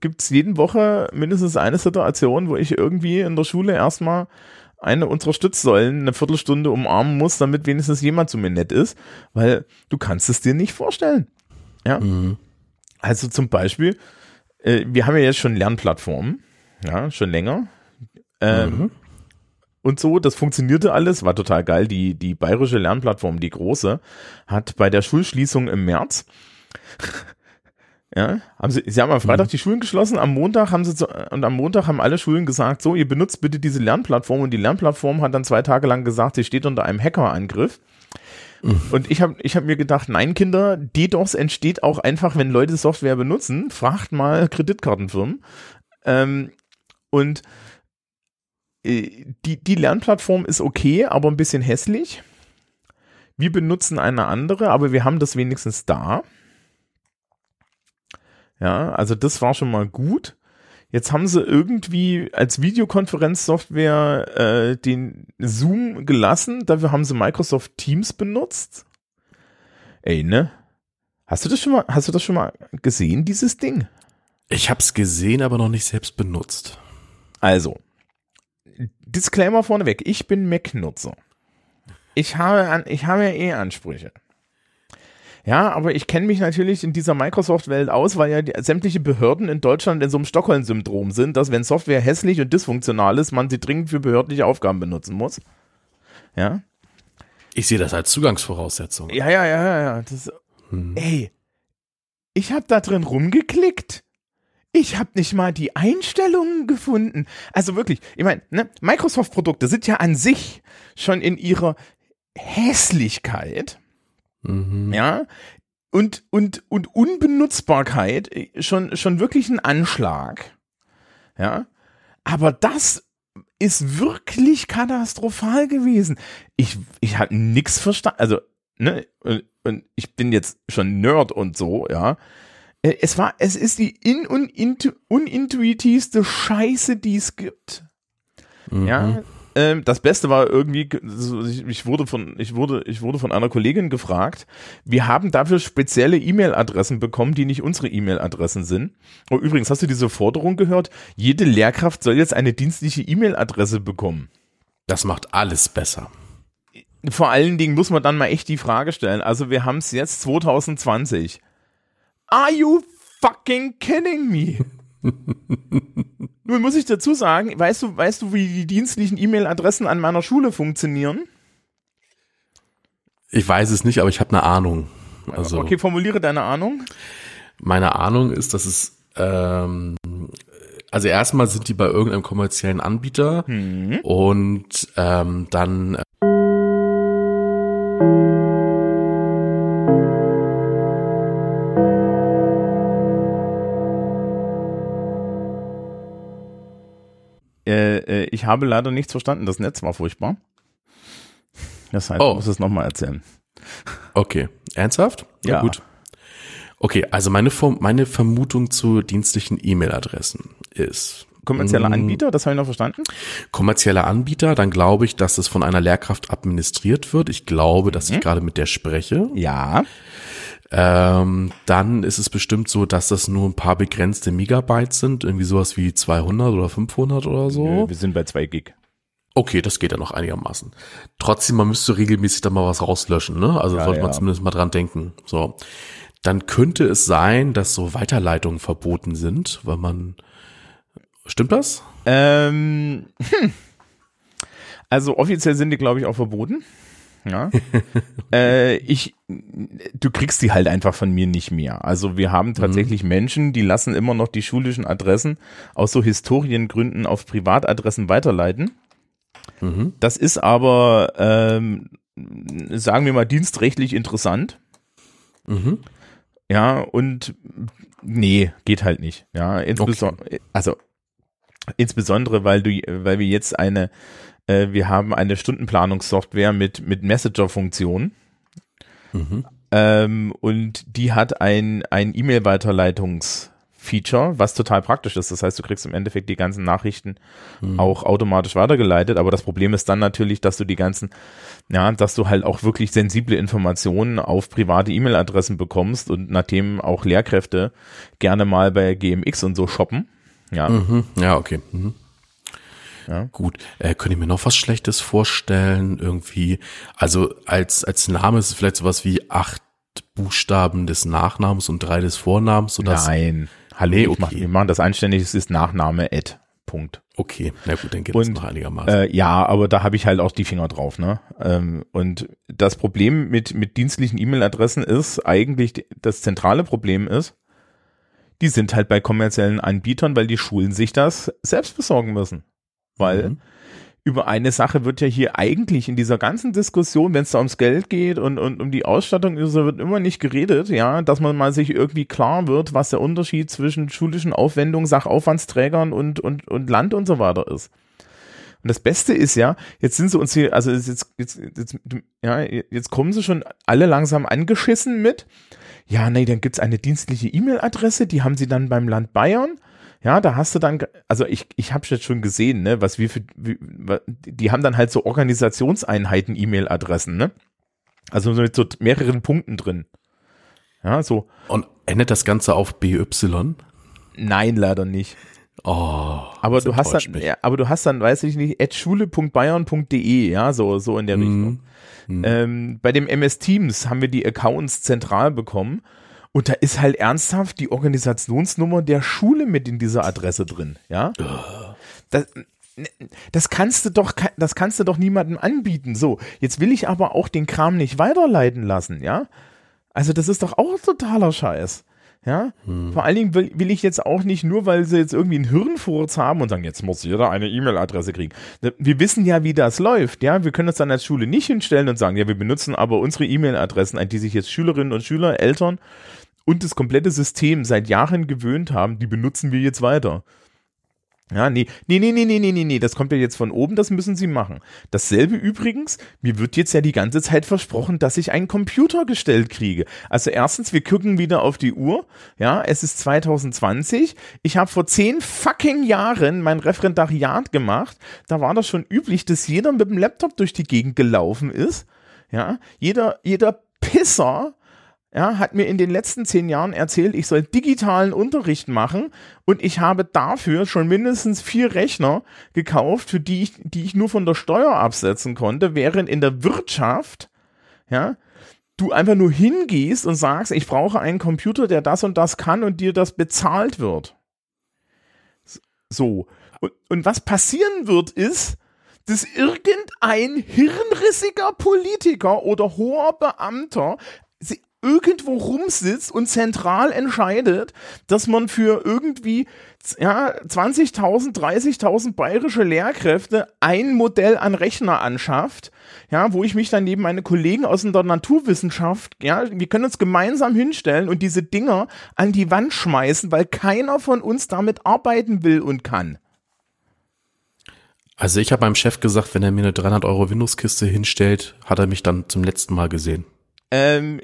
gibt es jeden Woche mindestens eine Situation, wo ich irgendwie in der Schule erstmal eine unserer Stützsäulen eine Viertelstunde umarmen muss, damit wenigstens jemand zu mir nett ist, weil du kannst es dir nicht vorstellen. Ja. Mhm. Also zum Beispiel, äh, wir haben ja jetzt schon Lernplattformen, ja, schon länger. Ähm, mhm. Und so, das funktionierte alles, war total geil. Die, die bayerische Lernplattform, die große, hat bei der Schulschließung im März ja, haben sie, sie haben am Freitag mhm. die Schulen geschlossen, am Montag haben sie zu, und am Montag haben alle Schulen gesagt, so, ihr benutzt bitte diese Lernplattform und die Lernplattform hat dann zwei Tage lang gesagt, sie steht unter einem Hackerangriff. Mhm. Und ich habe ich hab mir gedacht, nein, Kinder, DDoS entsteht auch einfach, wenn Leute Software benutzen. Fragt mal Kreditkartenfirmen. Ähm, und die, die Lernplattform ist okay, aber ein bisschen hässlich. Wir benutzen eine andere, aber wir haben das wenigstens da. Ja, also das war schon mal gut. Jetzt haben sie irgendwie als Videokonferenzsoftware äh, den Zoom gelassen. Dafür haben sie Microsoft Teams benutzt. Ey, ne? Hast du das schon mal, hast du das schon mal gesehen, dieses Ding? Ich hab's gesehen, aber noch nicht selbst benutzt. Also, Disclaimer vorneweg. Ich bin Mac-Nutzer. Ich habe, an, ich habe ja eh Ansprüche. Ja, aber ich kenne mich natürlich in dieser Microsoft-Welt aus, weil ja die, sämtliche Behörden in Deutschland in so einem Stockholm-Syndrom sind, dass wenn Software hässlich und dysfunktional ist, man sie dringend für behördliche Aufgaben benutzen muss. Ja. Ich sehe das als Zugangsvoraussetzung. Ja, ja, ja, ja, ja. Das, hm. Ey, ich habe da drin rumgeklickt. Ich habe nicht mal die Einstellungen gefunden. Also wirklich, ich meine, ne, Microsoft-Produkte sind ja an sich schon in ihrer Hässlichkeit Mhm. Ja. Und, und, und Unbenutzbarkeit äh, schon, schon wirklich ein Anschlag. Ja. Aber das ist wirklich katastrophal gewesen. Ich, ich habe nix verstanden. Also, ne, und ich bin jetzt schon Nerd und so, ja. Äh, es war, es ist die in und unintuitivste Scheiße, die es gibt. Mhm. Ja, ähm, das Beste war irgendwie, ich, wurde von, ich wurde, ich wurde von einer Kollegin gefragt. Wir haben dafür spezielle E-Mail-Adressen bekommen, die nicht unsere E-Mail-Adressen sind. Und übrigens, hast du diese Forderung gehört? Jede Lehrkraft soll jetzt eine dienstliche E-Mail-Adresse bekommen. Das macht alles besser. Vor allen Dingen muss man dann mal echt die Frage stellen. Also wir haben es jetzt 2020. Are you fucking kidding me? Nun muss ich dazu sagen, weißt du, weißt du, wie die dienstlichen E-Mail-Adressen an meiner Schule funktionieren? Ich weiß es nicht, aber ich habe eine Ahnung. Also, okay, formuliere deine Ahnung. Meine Ahnung ist, dass es ähm, also erstmal sind die bei irgendeinem kommerziellen Anbieter mhm. und ähm, dann äh, Äh, äh, ich habe leider nichts verstanden. Das Netz war furchtbar. Das heißt, oh. ich muss es nochmal erzählen. Okay. Ernsthaft? Ja, ja. gut. Okay, also meine, meine Vermutung zu dienstlichen E-Mail-Adressen ist. Kommerzieller mm, Anbieter, das habe ich noch verstanden. Kommerzieller Anbieter, dann glaube ich, dass es von einer Lehrkraft administriert wird. Ich glaube, dass ich hm? gerade mit der spreche. Ja. Ähm, dann ist es bestimmt so, dass das nur ein paar begrenzte Megabytes sind, irgendwie sowas wie 200 oder 500 oder so. Nö, wir sind bei 2 Gig. Okay, das geht ja noch einigermaßen. Trotzdem, man müsste regelmäßig da mal was rauslöschen, ne? Also ja, sollte man ja. zumindest mal dran denken. So. Dann könnte es sein, dass so Weiterleitungen verboten sind, weil man, stimmt das? Ähm, hm. Also offiziell sind die, glaube ich, auch verboten. Ja. äh, ich, du kriegst die halt einfach von mir nicht mehr. Also wir haben tatsächlich mhm. Menschen, die lassen immer noch die schulischen Adressen aus so Historiengründen auf Privatadressen weiterleiten. Mhm. Das ist aber, ähm, sagen wir mal, dienstrechtlich interessant. Mhm. Ja, und nee, geht halt nicht. Ja, insbesondere, okay. also insbesondere, weil du, weil wir jetzt eine äh, wir haben eine Stundenplanungssoftware mit, mit Messenger-Funktion. Mhm. Ähm, und die hat ein, ein E-Mail-Weiterleitungsfeature. Feature, was total praktisch ist. Das heißt, du kriegst im Endeffekt die ganzen Nachrichten mhm. auch automatisch weitergeleitet. Aber das Problem ist dann natürlich, dass du die ganzen, ja, dass du halt auch wirklich sensible Informationen auf private E-Mail-Adressen bekommst und nachdem auch Lehrkräfte gerne mal bei GMX und so shoppen. Ja. Mhm. Ja, okay. Mhm. Ja. Gut. Äh, könnte ich mir noch was Schlechtes vorstellen? Irgendwie, also als, als Name ist es vielleicht sowas wie acht Buchstaben des Nachnamens und drei des Vornamens? Sodass Nein. Hallo, nee, okay. mach, wir machen das einständig, es ist Nachname Ed. Punkt. Okay, na gut, dann geht es noch einigermaßen. Äh, ja, aber da habe ich halt auch die Finger drauf, ne? Ähm, und das Problem mit, mit dienstlichen E-Mail-Adressen ist eigentlich, das zentrale Problem ist, die sind halt bei kommerziellen Anbietern, weil die Schulen sich das selbst besorgen müssen. Weil mhm über eine Sache wird ja hier eigentlich in dieser ganzen Diskussion, wenn es da ums Geld geht und, und um die Ausstattung ist, wird immer nicht geredet, ja, dass man mal sich irgendwie klar wird, was der Unterschied zwischen schulischen Aufwendungen, Sachaufwandsträgern und, und, und Land und so weiter ist. Und das Beste ist ja, jetzt sind sie uns hier, also jetzt, jetzt, jetzt, ja, jetzt kommen sie schon alle langsam angeschissen mit. Ja, nee, dann gibt's eine dienstliche E-Mail-Adresse, die haben sie dann beim Land Bayern. Ja, da hast du dann, also ich, ich habe jetzt schon gesehen, ne, was wir für, wie, die haben dann halt so Organisationseinheiten E-Mail-Adressen, ne? Also mit so mehreren Punkten drin. Ja, so. Und endet das Ganze auf BY? Nein, leider nicht. Oh, aber du hast dann, ja, aber du hast dann, weiß ich nicht, at schule.bayern.de, ja, so, so in der mhm. Richtung. Mm. Ähm, bei dem MS Teams haben wir die Accounts zentral bekommen und da ist halt ernsthaft die Organisationsnummer der Schule mit in dieser Adresse drin, ja? Das, das kannst du doch, das kannst du doch niemandem anbieten. So, jetzt will ich aber auch den Kram nicht weiterleiten lassen, ja? Also das ist doch auch totaler Scheiß. Ja, hm. vor allen Dingen will, will, ich jetzt auch nicht nur, weil sie jetzt irgendwie einen Hirnfurz haben und sagen, jetzt muss jeder eine E-Mail-Adresse kriegen. Wir wissen ja, wie das läuft. Ja, wir können uns dann als Schule nicht hinstellen und sagen, ja, wir benutzen aber unsere E-Mail-Adressen, an die sich jetzt Schülerinnen und Schüler, Eltern und das komplette System seit Jahren gewöhnt haben, die benutzen wir jetzt weiter. Ja, nee, nee, nee, nee, nee, nee, nee, das kommt ja jetzt von oben, das müssen sie machen. Dasselbe übrigens, mir wird jetzt ja die ganze Zeit versprochen, dass ich einen Computer gestellt kriege. Also erstens, wir gucken wieder auf die Uhr, ja, es ist 2020, ich habe vor zehn fucking Jahren mein Referendariat gemacht, da war das schon üblich, dass jeder mit dem Laptop durch die Gegend gelaufen ist, ja, jeder, jeder Pisser ja, hat mir in den letzten zehn Jahren erzählt, ich soll digitalen Unterricht machen und ich habe dafür schon mindestens vier Rechner gekauft, für die ich, die ich nur von der Steuer absetzen konnte, während in der Wirtschaft, ja, du einfach nur hingehst und sagst, ich brauche einen Computer, der das und das kann und dir das bezahlt wird. So. Und, und was passieren wird, ist, dass irgendein hirnrissiger Politiker oder hoher Beamter irgendwo rumsitzt und zentral entscheidet, dass man für irgendwie ja, 20.000, 30.000 bayerische Lehrkräfte ein Modell an Rechner anschafft, ja, wo ich mich dann neben meine Kollegen aus der Naturwissenschaft, ja, wir können uns gemeinsam hinstellen und diese Dinger an die Wand schmeißen, weil keiner von uns damit arbeiten will und kann. Also ich habe meinem Chef gesagt, wenn er mir eine 300 Euro Windows-Kiste hinstellt, hat er mich dann zum letzten Mal gesehen. Ähm,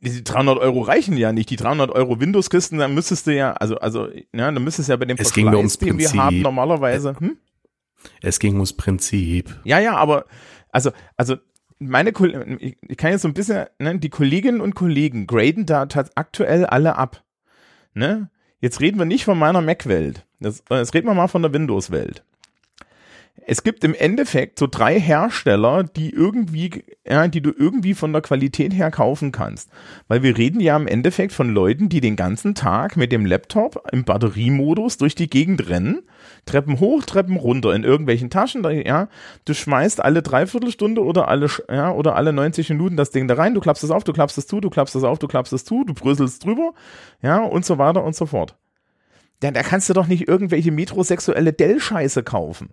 die 300 Euro reichen ja nicht. Die 300 Euro Windows-Kisten, dann müsstest du ja, also, also, ja, dann müsstest du ja bei dem es Verschleiß, ging ums den wir haben normalerweise. Hm? Es ging ums Prinzip. Ja, ja, aber, also, also, meine Kollegen, ich kann jetzt so ein bisschen, ne, die Kolleginnen und Kollegen graden da aktuell alle ab. Ne? Jetzt reden wir nicht von meiner Mac-Welt. Jetzt reden wir mal von der Windows-Welt es gibt im Endeffekt so drei Hersteller, die irgendwie, ja, die du irgendwie von der Qualität her kaufen kannst. Weil wir reden ja im Endeffekt von Leuten, die den ganzen Tag mit dem Laptop im Batteriemodus durch die Gegend rennen, Treppen hoch, Treppen runter in irgendwelchen Taschen, ja. Du schmeißt alle Dreiviertelstunde oder alle, ja, oder alle 90 Minuten das Ding da rein, du klappst es auf, du klappst es zu, du klappst es auf, du klappst es zu, du bröselst drüber, ja, und so weiter und so fort. Ja, da kannst du doch nicht irgendwelche metrosexuelle Dell-Scheiße kaufen.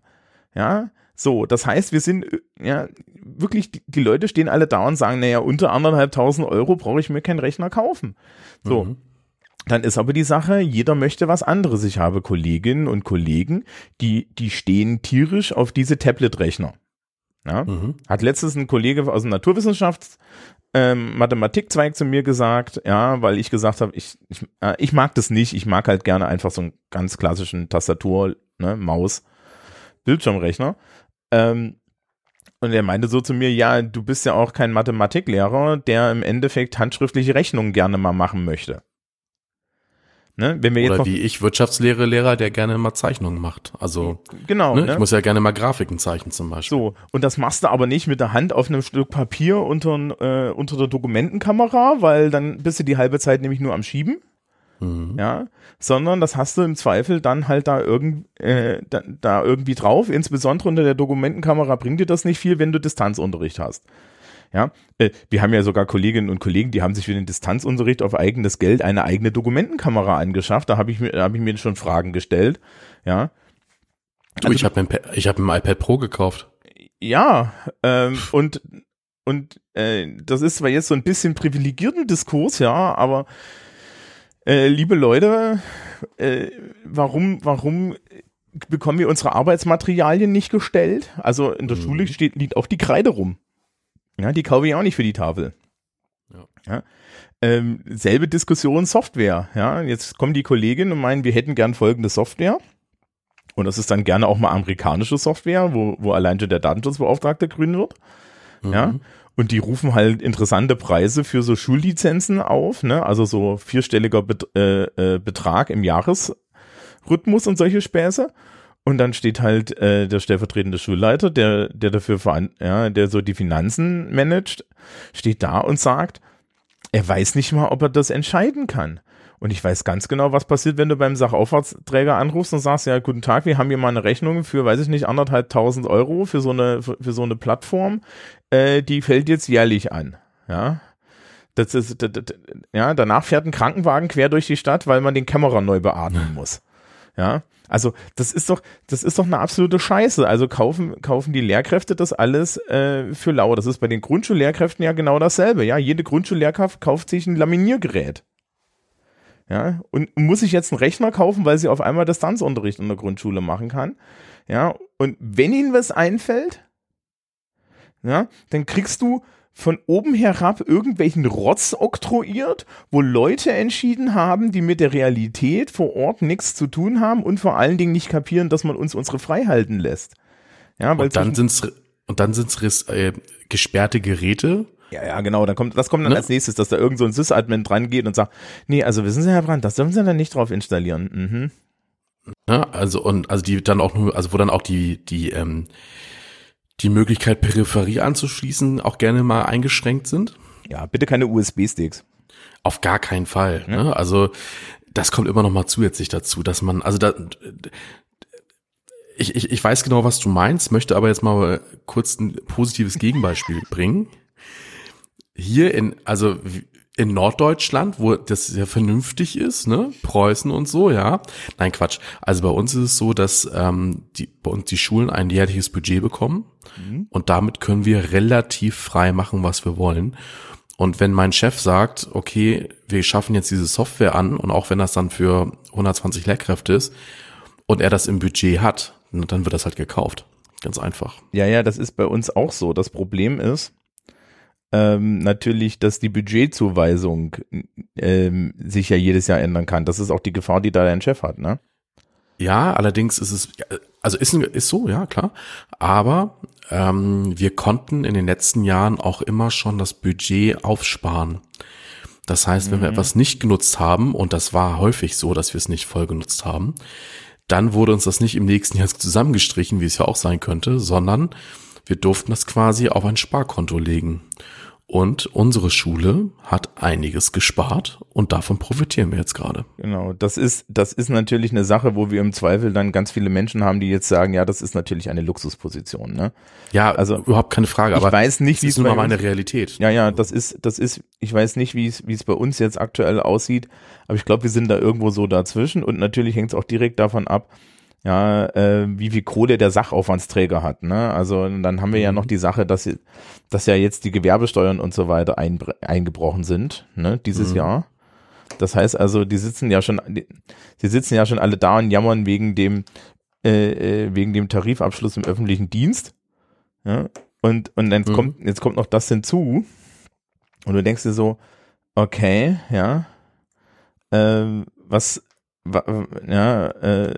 Ja, so, das heißt, wir sind, äh, ja, wirklich, die, die Leute stehen alle da und sagen, naja, unter anderthalbtausend Euro brauche ich mir keinen Rechner kaufen. So. Mhm. Dann ist aber die Sache, jeder möchte was anderes. Ich habe Kolleginnen und Kollegen, die, die stehen tierisch auf diese Tablet-Rechner. Ja? Mhm. Hat letztens ein Kollege aus dem Naturwissenschafts ähm, Mathematikzweig zu mir gesagt, ja, weil ich gesagt habe, ich, ich, äh, ich mag das nicht, ich mag halt gerne einfach so einen ganz klassischen Tastatur, ne, Maus, Bildschirmrechner. Ähm, und er meinte so zu mir, ja, du bist ja auch kein Mathematiklehrer, der im Endeffekt handschriftliche Rechnungen gerne mal machen möchte. Ne? Wenn wir jetzt Oder wie ich Wirtschaftslehre Lehrer, der gerne mal Zeichnungen macht. Also genau, ne? Ne? ich muss ja gerne mal Grafiken zeichnen zum Beispiel. So und das machst du aber nicht mit der Hand auf einem Stück Papier unter, äh, unter der Dokumentenkamera, weil dann bist du die halbe Zeit nämlich nur am Schieben. Mhm. Ja, sondern das hast du im Zweifel dann halt da, irgend, äh, da, da irgendwie drauf. Insbesondere unter der Dokumentenkamera bringt dir das nicht viel, wenn du Distanzunterricht hast. Ja, äh, wir haben ja sogar Kolleginnen und Kollegen, die haben sich für den Distanzunterricht auf eigenes Geld eine eigene Dokumentenkamera angeschafft. Da habe ich mir, habe ich mir schon Fragen gestellt. Ja. Also, ich habe ein, ich hab ein iPad Pro gekauft. Ja, ähm, und und äh, das ist zwar jetzt so ein bisschen privilegierten Diskurs, ja, aber äh, liebe Leute, äh, warum warum bekommen wir unsere Arbeitsmaterialien nicht gestellt? Also in der mhm. Schule steht liegt auch die Kreide rum. Ja, die kaufe ich auch nicht für die Tafel. Ja. ja. Ähm, selbe Diskussion Software. Ja, jetzt kommen die Kolleginnen und meinen, wir hätten gern folgende Software. Und das ist dann gerne auch mal amerikanische Software, wo, wo allein schon der Datenschutzbeauftragte grün wird. Mhm. Ja. Und die rufen halt interessante Preise für so Schullizenzen auf, ne? Also so vierstelliger Bet äh, äh, Betrag im Jahresrhythmus und solche Späße. Und dann steht halt äh, der stellvertretende Schulleiter, der, der dafür ja, der so die Finanzen managt, steht da und sagt, er weiß nicht mal, ob er das entscheiden kann. Und ich weiß ganz genau, was passiert, wenn du beim Sachauffahrtsträger anrufst und sagst, ja, guten Tag, wir haben hier mal eine Rechnung für, weiß ich nicht, anderthalb tausend Euro für so eine, für, für so eine Plattform, äh, die fällt jetzt jährlich an. Ja. Das ist, das, das, ja, danach fährt ein Krankenwagen quer durch die Stadt, weil man den Kämmerer neu beatmen muss. Ja. Also das ist doch, das ist doch eine absolute Scheiße. Also kaufen, kaufen die Lehrkräfte das alles äh, für lau. Das ist bei den Grundschullehrkräften ja genau dasselbe. Ja, jede Grundschullehrkraft kauft sich ein Laminiergerät. Ja, und muss ich jetzt einen Rechner kaufen, weil sie auf einmal Distanzunterricht in der Grundschule machen kann. Ja, und wenn ihnen was einfällt, ja, dann kriegst du von oben herab irgendwelchen Rotz oktroyiert, wo Leute entschieden haben, die mit der Realität vor Ort nichts zu tun haben und vor allen Dingen nicht kapieren, dass man uns unsere Freihalten lässt. Ja, weil und dann sind's und dann sind's äh, gesperrte Geräte. Ja, ja, genau. Dann kommt, das kommt dann ne? als nächstes, dass da irgend so ein Sys-Admin dran geht und sagt, nee, also wissen Sie, Herr Brandt, das dürfen Sie dann nicht drauf installieren. Mhm. Ja, also und also die dann auch nur, also wo dann auch die die ähm, die Möglichkeit, Peripherie anzuschließen, auch gerne mal eingeschränkt sind? Ja, bitte keine USB-Sticks. Auf gar keinen Fall. Ja. Ne? Also das kommt immer noch mal zusätzlich dazu, dass man, also da, ich, ich, ich weiß genau, was du meinst, möchte aber jetzt mal kurz ein positives Gegenbeispiel bringen. Hier in, also in Norddeutschland, wo das ja vernünftig ist, ne, Preußen und so, ja. Nein, Quatsch. Also bei uns ist es so, dass ähm, die, bei uns die Schulen ein jährliches Budget bekommen mhm. und damit können wir relativ frei machen, was wir wollen. Und wenn mein Chef sagt, okay, wir schaffen jetzt diese Software an und auch wenn das dann für 120 Lehrkräfte ist und er das im Budget hat, dann wird das halt gekauft. Ganz einfach. Ja, ja, das ist bei uns auch so. Das Problem ist, ähm, natürlich, dass die Budgetzuweisung ähm, sich ja jedes Jahr ändern kann. Das ist auch die Gefahr, die da dein Chef hat, ne? Ja, allerdings ist es, also ist, ist so, ja klar. Aber ähm, wir konnten in den letzten Jahren auch immer schon das Budget aufsparen. Das heißt, wenn mhm. wir etwas nicht genutzt haben, und das war häufig so, dass wir es nicht voll genutzt haben, dann wurde uns das nicht im nächsten Jahr zusammengestrichen, wie es ja auch sein könnte, sondern wir durften das quasi auf ein Sparkonto legen. Und unsere Schule hat einiges gespart und davon profitieren wir jetzt gerade. Genau, das ist, das ist natürlich eine Sache, wo wir im Zweifel dann ganz viele Menschen haben, die jetzt sagen, ja, das ist natürlich eine Luxusposition, ne? Ja, also überhaupt keine Frage. Aber ich weiß nicht, wie es nur mal meine Realität. Ja, ja, das ist, das ist, ich weiß nicht, wie es, wie es bei uns jetzt aktuell aussieht, aber ich glaube, wir sind da irgendwo so dazwischen und natürlich hängt es auch direkt davon ab, ja, äh, wie viel Kohle der Sachaufwandsträger hat. Ne? Also dann haben wir mhm. ja noch die Sache, dass, dass ja jetzt die Gewerbesteuern und so weiter ein, eingebrochen sind, ne, dieses mhm. Jahr. Das heißt also, die sitzen ja schon, die, die sitzen ja schon alle da und jammern wegen dem, äh, äh wegen dem Tarifabschluss im öffentlichen Dienst. Ja? Und, und dann mhm. kommt, jetzt kommt noch das hinzu. Und du denkst dir so, okay, ja, äh, was, wa, ja, äh,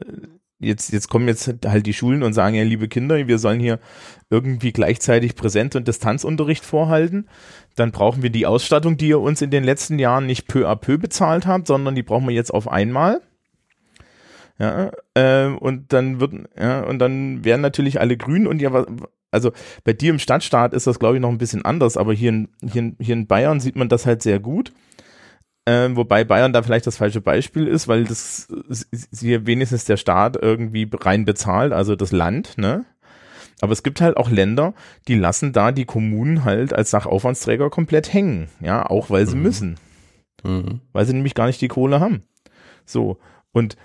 jetzt, jetzt kommen jetzt halt die Schulen und sagen ja, liebe Kinder, wir sollen hier irgendwie gleichzeitig Präsenz- und Distanzunterricht vorhalten. Dann brauchen wir die Ausstattung, die ihr uns in den letzten Jahren nicht peu à peu bezahlt habt, sondern die brauchen wir jetzt auf einmal. Ja, äh, und dann wird, ja, und dann werden natürlich alle grün und ja, also bei dir im Stadtstaat ist das, glaube ich, noch ein bisschen anders, aber hier in, hier in, hier in Bayern sieht man das halt sehr gut. Äh, wobei Bayern da vielleicht das falsche Beispiel ist, weil das hier wenigstens der Staat irgendwie rein bezahlt, also das Land, ne? Aber es gibt halt auch Länder, die lassen da die Kommunen halt als Sachaufwandsträger komplett hängen, ja, auch weil sie mhm. müssen. Mhm. Weil sie nämlich gar nicht die Kohle haben. So. Und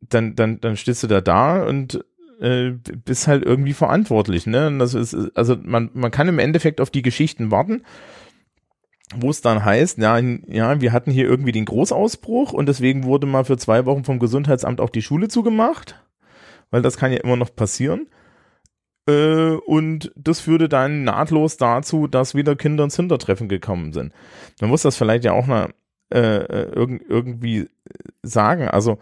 dann, dann, dann stehst du da da und äh, bist halt irgendwie verantwortlich, ne? Und das ist, also man, man kann im Endeffekt auf die Geschichten warten, wo es dann heißt, ja, ja, wir hatten hier irgendwie den Großausbruch und deswegen wurde mal für zwei Wochen vom Gesundheitsamt auch die Schule zugemacht, weil das kann ja immer noch passieren. Äh, und das führte dann nahtlos dazu, dass wieder Kinder ins Hintertreffen gekommen sind. Man muss das vielleicht ja auch mal äh, äh irgendwie sagen. Also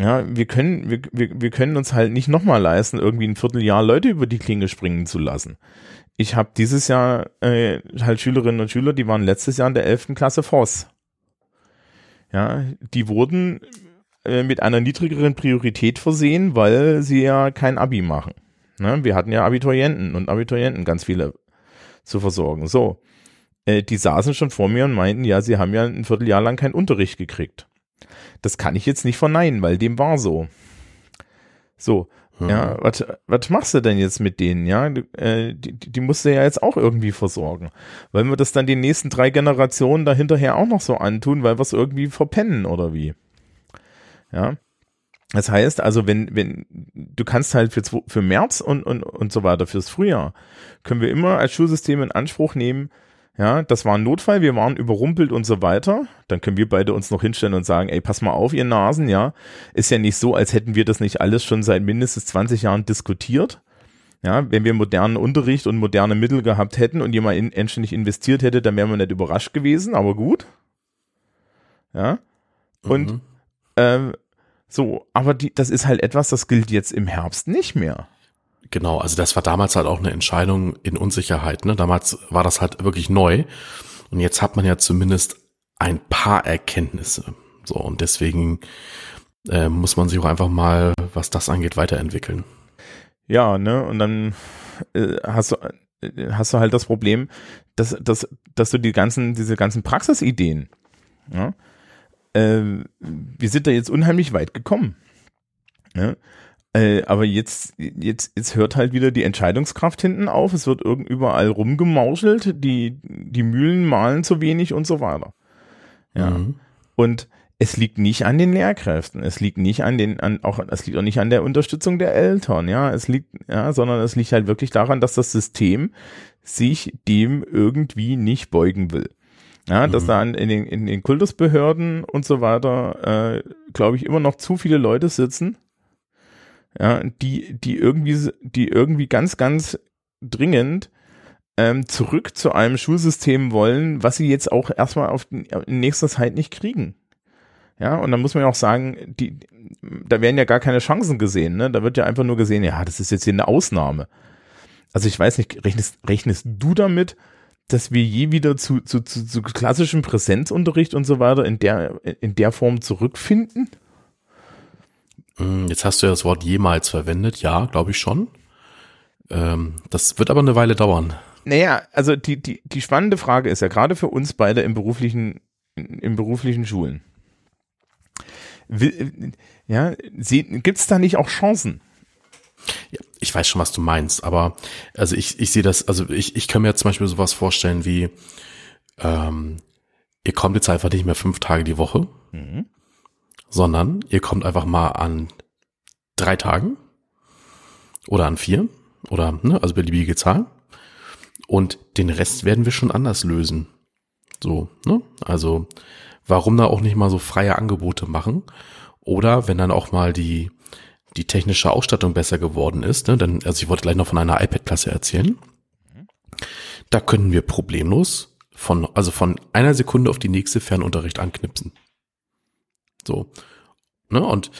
ja, wir können, wir, wir, wir können uns halt nicht nochmal leisten, irgendwie ein Vierteljahr Leute über die Klinge springen zu lassen. Ich habe dieses Jahr äh, halt Schülerinnen und Schüler, die waren letztes Jahr in der 11. Klasse Voss. Ja, die wurden äh, mit einer niedrigeren Priorität versehen, weil sie ja kein Abi machen. Ne? Wir hatten ja Abiturienten und Abiturienten ganz viele zu versorgen. So, äh, die saßen schon vor mir und meinten, ja, sie haben ja ein Vierteljahr lang keinen Unterricht gekriegt. Das kann ich jetzt nicht verneinen, weil dem war so. So, hm. ja, was, was machst du denn jetzt mit denen, ja? Äh, die, die musst du ja jetzt auch irgendwie versorgen. Wollen wir das dann die nächsten drei Generationen dahinterher auch noch so antun, weil wir es irgendwie verpennen oder wie? Ja. Das heißt also, wenn, wenn, du kannst halt für, für März und, und, und so weiter, fürs Frühjahr, können wir immer als Schulsystem in Anspruch nehmen, ja, das war ein Notfall, wir waren überrumpelt und so weiter. Dann können wir beide uns noch hinstellen und sagen, ey, pass mal auf, ihr Nasen, ja. Ist ja nicht so, als hätten wir das nicht alles schon seit mindestens 20 Jahren diskutiert. Ja, wenn wir modernen Unterricht und moderne Mittel gehabt hätten und jemand in, anständig investiert hätte, dann wären wir nicht überrascht gewesen, aber gut. Ja. Und mhm. ähm, so, aber die, das ist halt etwas, das gilt jetzt im Herbst nicht mehr. Genau, also das war damals halt auch eine Entscheidung in Unsicherheit. Ne? Damals war das halt wirklich neu. Und jetzt hat man ja zumindest ein paar Erkenntnisse. So, und deswegen äh, muss man sich auch einfach mal, was das angeht, weiterentwickeln. Ja, ne, und dann äh, hast du äh, hast du halt das Problem, dass, dass, dass du die ganzen, diese ganzen Praxisideen, ja, äh, wir sind da jetzt unheimlich weit gekommen. Ja? Äh, aber jetzt, jetzt, jetzt hört halt wieder die Entscheidungskraft hinten auf. Es wird irgend überall rumgemauschelt. Die, die Mühlen malen zu wenig und so weiter. Ja. Mhm. Und es liegt nicht an den Lehrkräften. Es liegt nicht an den, an, auch, es liegt auch nicht an der Unterstützung der Eltern. Ja, es liegt, ja, sondern es liegt halt wirklich daran, dass das System sich dem irgendwie nicht beugen will. Ja, mhm. dass da in den, in den Kultusbehörden und so weiter, äh, glaube ich, immer noch zu viele Leute sitzen, ja, die, die irgendwie, die irgendwie ganz, ganz dringend ähm, zurück zu einem Schulsystem wollen, was sie jetzt auch erstmal auf in nächster Zeit nicht kriegen. Ja, und dann muss man ja auch sagen, die, da werden ja gar keine Chancen gesehen, ne? Da wird ja einfach nur gesehen, ja, das ist jetzt hier eine Ausnahme. Also ich weiß nicht, rechnest, rechnest du damit, dass wir je wieder zu, zu, zu, zu klassischem Präsenzunterricht und so weiter in der, in der Form zurückfinden? Hm, jetzt hast du ja das Wort jemals verwendet. Ja, glaube ich schon. Ähm, das wird aber eine Weile dauern. Naja, also die, die, die spannende Frage ist ja gerade für uns beide im beruflichen, im beruflichen Schulen. Ja, gibt es da nicht auch Chancen? Ja, ich weiß schon, was du meinst, aber also ich, ich sehe das, also ich, ich kann mir jetzt zum Beispiel sowas vorstellen wie, ähm, ihr kommt jetzt einfach nicht mehr fünf Tage die Woche. Mhm sondern ihr kommt einfach mal an drei Tagen oder an vier oder ne, also beliebige Zahl und den Rest werden wir schon anders lösen. So, ne? Also warum da auch nicht mal so freie Angebote machen oder wenn dann auch mal die die technische Ausstattung besser geworden ist, ne, dann also ich wollte gleich noch von einer iPad-Klasse erzählen. da können wir problemlos von, also von einer Sekunde auf die nächste Fernunterricht anknipsen. So. Ne? Und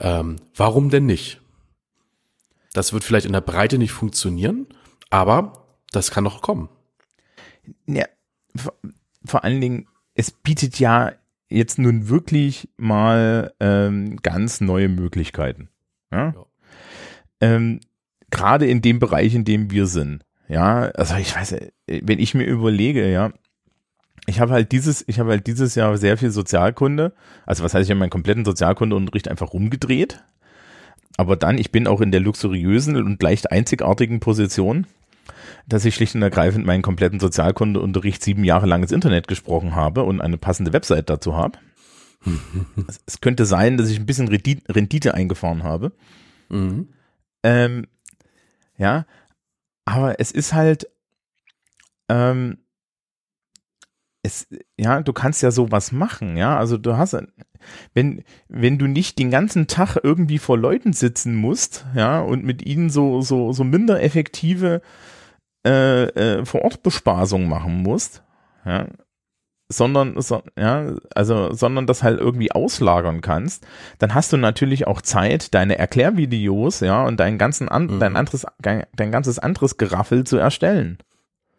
ähm, warum denn nicht? Das wird vielleicht in der Breite nicht funktionieren, aber das kann doch kommen. Ja, vor, vor allen Dingen, es bietet ja jetzt nun wirklich mal ähm, ganz neue Möglichkeiten. Ja? ja. Ähm, Gerade in dem Bereich, in dem wir sind. Ja, also ich weiß, wenn ich mir überlege, ja, ich habe halt dieses, ich habe halt dieses Jahr sehr viel Sozialkunde. Also was heißt, ich habe meinen kompletten Sozialkundeunterricht einfach rumgedreht. Aber dann, ich bin auch in der luxuriösen und leicht einzigartigen Position, dass ich schlicht und ergreifend meinen kompletten Sozialkundeunterricht sieben Jahre lang ins Internet gesprochen habe und eine passende Website dazu habe. es könnte sein, dass ich ein bisschen Rendite eingefahren habe. Mhm. Ähm, ja, aber es ist halt, ähm, es, ja, du kannst ja sowas machen, ja. Also du hast, wenn, wenn du nicht den ganzen Tag irgendwie vor Leuten sitzen musst, ja, und mit ihnen so, so, so minder effektive äh, äh, Vorortbespaßung machen musst, ja, sondern, so, ja, also, sondern das halt irgendwie auslagern kannst, dann hast du natürlich auch Zeit, deine Erklärvideos, ja, und dein ganzen, an, mhm. dein anderes, dein, dein ganzes anderes Geraffel zu erstellen.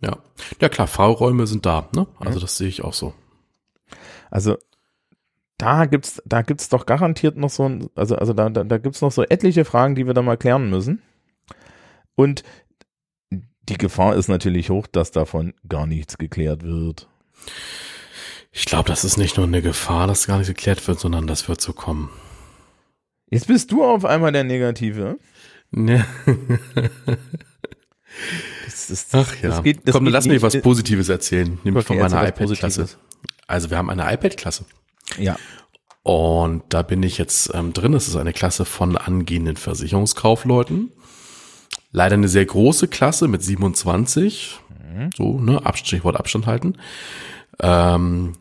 Ja, ja klar, Freiräume sind da, ne? Also das sehe ich auch so. Also da gibt's, da gibt's doch garantiert noch so, ein, also also da, da, da gibt's noch so etliche Fragen, die wir da mal klären müssen. Und die Gefahr ist natürlich hoch, dass davon gar nichts geklärt wird. Ich glaube, das ist nicht nur eine Gefahr, dass gar nichts geklärt wird, sondern das wird so kommen. Jetzt bist du auf einmal der Negative. Ne. Das, das, Ach ja. Das geht, das Komm, lass mich was Positives erzählen, nämlich von meiner iPad-Klasse. Also wir haben eine iPad-Klasse. Ja. Und da bin ich jetzt ähm, drin. Das ist eine Klasse von angehenden Versicherungskaufleuten. Leider eine sehr große Klasse mit 27. Mhm. So, ne, Abstrichwort Abstand halten. Ähm,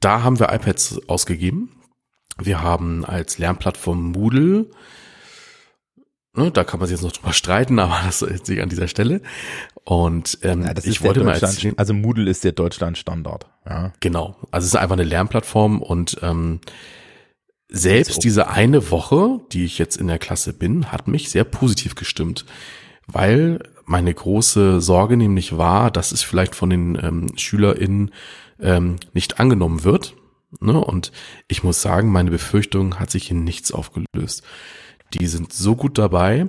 da haben wir iPads ausgegeben. Wir haben als Lernplattform Moodle Ne, da kann man sich jetzt noch drüber streiten, aber das ist sich an dieser Stelle. Und ähm, ja, ich wollte mal erzählen, also Moodle ist der Deutschland-Standard. Ja. Genau, also es ist einfach eine Lernplattform und ähm, selbst diese eine Woche, die ich jetzt in der Klasse bin, hat mich sehr positiv gestimmt, weil meine große Sorge nämlich war, dass es vielleicht von den ähm, SchülerInnen ähm, nicht angenommen wird. Ne? Und ich muss sagen, meine Befürchtung hat sich in nichts aufgelöst. Die sind so gut dabei.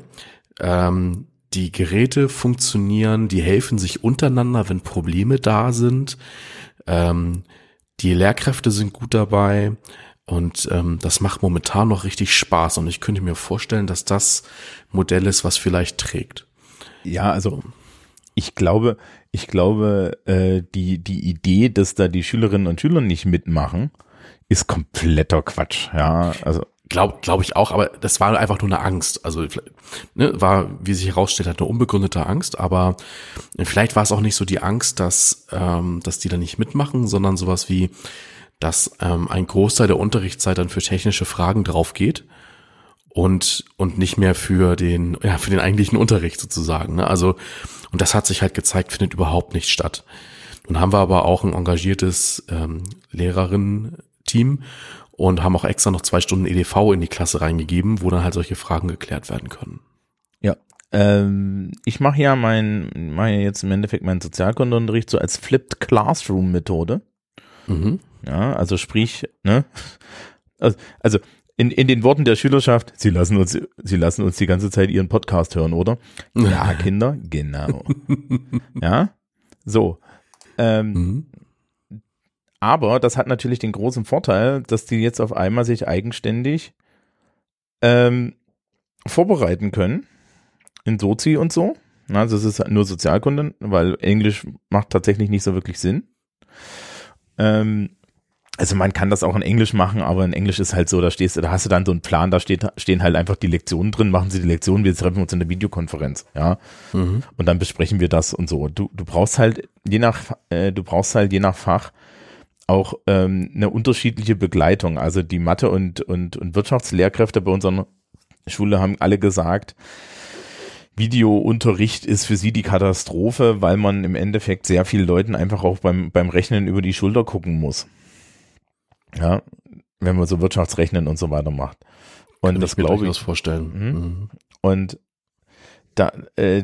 Ähm, die Geräte funktionieren, die helfen sich untereinander, wenn Probleme da sind. Ähm, die Lehrkräfte sind gut dabei und ähm, das macht momentan noch richtig Spaß und ich könnte mir vorstellen, dass das Modell ist, was vielleicht trägt. Ja, also ich glaube, ich glaube, äh, die die Idee, dass da die Schülerinnen und Schüler nicht mitmachen, ist kompletter Quatsch. Ja, also Glaube glaub ich auch, aber das war einfach nur eine Angst. Also ne, war, wie sich herausstellt, hat eine unbegründete Angst, aber vielleicht war es auch nicht so die Angst, dass, ähm, dass die da nicht mitmachen, sondern sowas wie, dass ähm, ein Großteil der Unterrichtszeit dann für technische Fragen drauf geht und, und nicht mehr für den, ja, für den eigentlichen Unterricht sozusagen. Ne? Also, und das hat sich halt gezeigt, findet überhaupt nicht statt. Nun haben wir aber auch ein engagiertes ähm, Lehrerinnen-Team und haben auch extra noch zwei Stunden EDV in die Klasse reingegeben, wo dann halt solche Fragen geklärt werden können. Ja, ähm, ich mache ja mein, ja jetzt im Endeffekt meinen Sozialkundeunterricht so als Flipped Classroom Methode. Mhm. Ja, also sprich, ne, also, also in, in den Worten der Schülerschaft, sie lassen uns, sie lassen uns die ganze Zeit ihren Podcast hören, oder? Ja, Kinder, genau. ja, so. Ähm, mhm. Aber das hat natürlich den großen Vorteil, dass die jetzt auf einmal sich eigenständig ähm, vorbereiten können in Sozi und so. Also es ist nur Sozialkunde, weil Englisch macht tatsächlich nicht so wirklich Sinn. Ähm, also man kann das auch in Englisch machen, aber in Englisch ist halt so, da stehst du, da hast du dann so einen Plan, da steht, stehen halt einfach die Lektionen drin, machen sie die Lektionen, wir treffen uns in der Videokonferenz, ja. Mhm. Und dann besprechen wir das und so. Du, du brauchst halt, je nach, äh, du brauchst halt je nach Fach auch ähm, eine unterschiedliche Begleitung. Also die Mathe- und, und, und Wirtschaftslehrkräfte bei unserer Schule haben alle gesagt, Videounterricht ist für sie die Katastrophe, weil man im Endeffekt sehr vielen Leuten einfach auch beim, beim Rechnen über die Schulter gucken muss. Ja, wenn man so Wirtschaftsrechnen und so weiter macht. Und Kann das ich mir glaube ich. vorstellen. Mhm. Mhm. Und da, äh,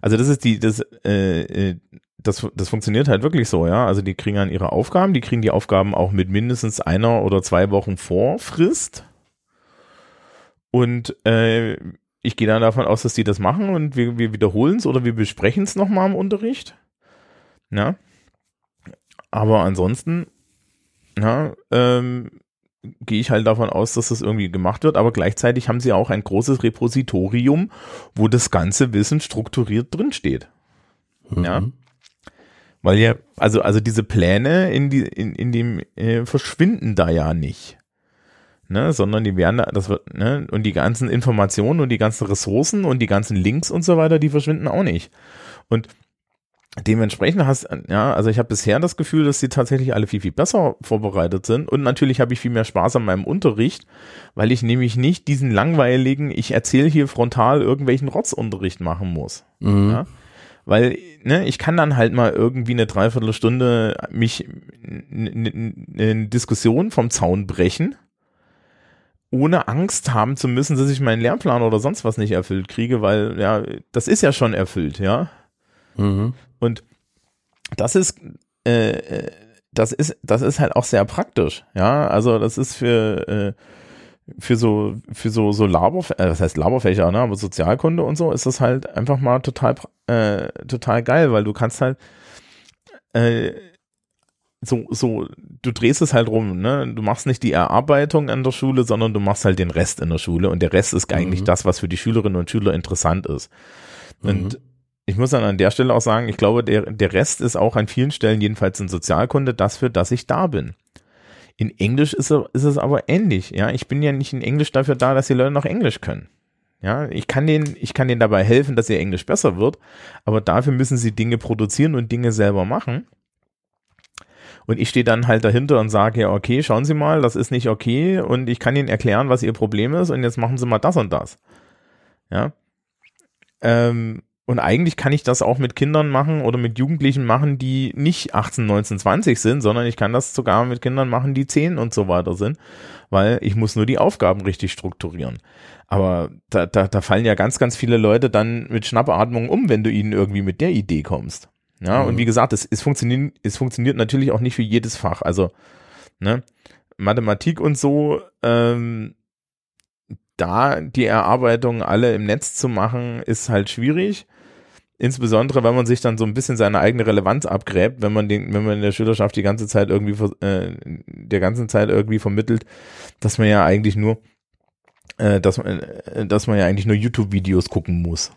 also das ist die, das, äh, äh, das, das funktioniert halt wirklich so, ja. Also die kriegen dann ihre Aufgaben, die kriegen die Aufgaben auch mit mindestens einer oder zwei Wochen Vorfrist. Und äh, ich gehe dann davon aus, dass die das machen und wir, wir wiederholen es oder wir besprechen es nochmal im Unterricht. Ja. Aber ansonsten, ja, ähm, gehe ich halt davon aus, dass das irgendwie gemacht wird, aber gleichzeitig haben sie auch ein großes Repositorium, wo das ganze Wissen strukturiert drinsteht. Ja. Weil ja, also, also diese Pläne in, die, in, in dem äh, verschwinden da ja nicht. Ne, sondern die werden da, das wird, ne, und die ganzen Informationen und die ganzen Ressourcen und die ganzen Links und so weiter, die verschwinden auch nicht. Und dementsprechend hast, ja, also ich habe bisher das Gefühl, dass sie tatsächlich alle viel, viel besser vorbereitet sind. Und natürlich habe ich viel mehr Spaß an meinem Unterricht, weil ich nämlich nicht diesen langweiligen, ich erzähle hier frontal irgendwelchen Rotzunterricht machen muss. Mhm. Ja. Weil, ne, ich kann dann halt mal irgendwie eine Dreiviertelstunde mich eine Diskussion vom Zaun brechen, ohne Angst haben zu müssen, dass ich meinen Lehrplan oder sonst was nicht erfüllt kriege, weil, ja, das ist ja schon erfüllt, ja. Mhm. Und das ist, äh, äh, das ist, das ist halt auch sehr praktisch, ja. Also das ist für, äh, für so, für so, so Laber, äh, das heißt Laberfächer, ne, aber Sozialkunde und so ist das halt einfach mal total, äh, total geil, weil du kannst halt, äh, so, so, du drehst es halt rum, ne? Du machst nicht die Erarbeitung an der Schule, sondern du machst halt den Rest in der Schule und der Rest ist eigentlich Mhm. das, was für die Schülerinnen und Schüler interessant ist. Und Mhm. ich muss dann an der Stelle auch sagen, ich glaube, der, der Rest ist auch an vielen Stellen, jedenfalls in Sozialkunde, das, für das ich da bin. In Englisch ist, ist es aber ähnlich. Ja, ich bin ja nicht in Englisch dafür da, dass die Leute noch Englisch können. Ja, ich kann denen, ich kann denen dabei helfen, dass ihr Englisch besser wird, aber dafür müssen sie Dinge produzieren und Dinge selber machen. Und ich stehe dann halt dahinter und sage, ja, okay, schauen Sie mal, das ist nicht okay und ich kann Ihnen erklären, was Ihr Problem ist und jetzt machen Sie mal das und das. Ja. Ähm, und eigentlich kann ich das auch mit Kindern machen oder mit Jugendlichen machen, die nicht 18, 19, 20 sind, sondern ich kann das sogar mit Kindern machen, die 10 und so weiter sind, weil ich muss nur die Aufgaben richtig strukturieren. Aber da, da, da fallen ja ganz, ganz viele Leute dann mit Schnappatmung um, wenn du ihnen irgendwie mit der Idee kommst. Ja, Mhm. und wie gesagt, es, es, funktioniert, es funktioniert natürlich auch nicht für jedes Fach. Also, ne, Mathematik und so, ähm, da die Erarbeitung alle im Netz zu machen, ist halt schwierig. Insbesondere, wenn man sich dann so ein bisschen seine eigene Relevanz abgräbt, wenn man den, wenn man in der Schülerschaft die ganze Zeit irgendwie, äh, der ganzen Zeit irgendwie vermittelt, dass man ja eigentlich nur, äh, dass man, äh, dass man ja eigentlich nur YouTube-Videos gucken muss.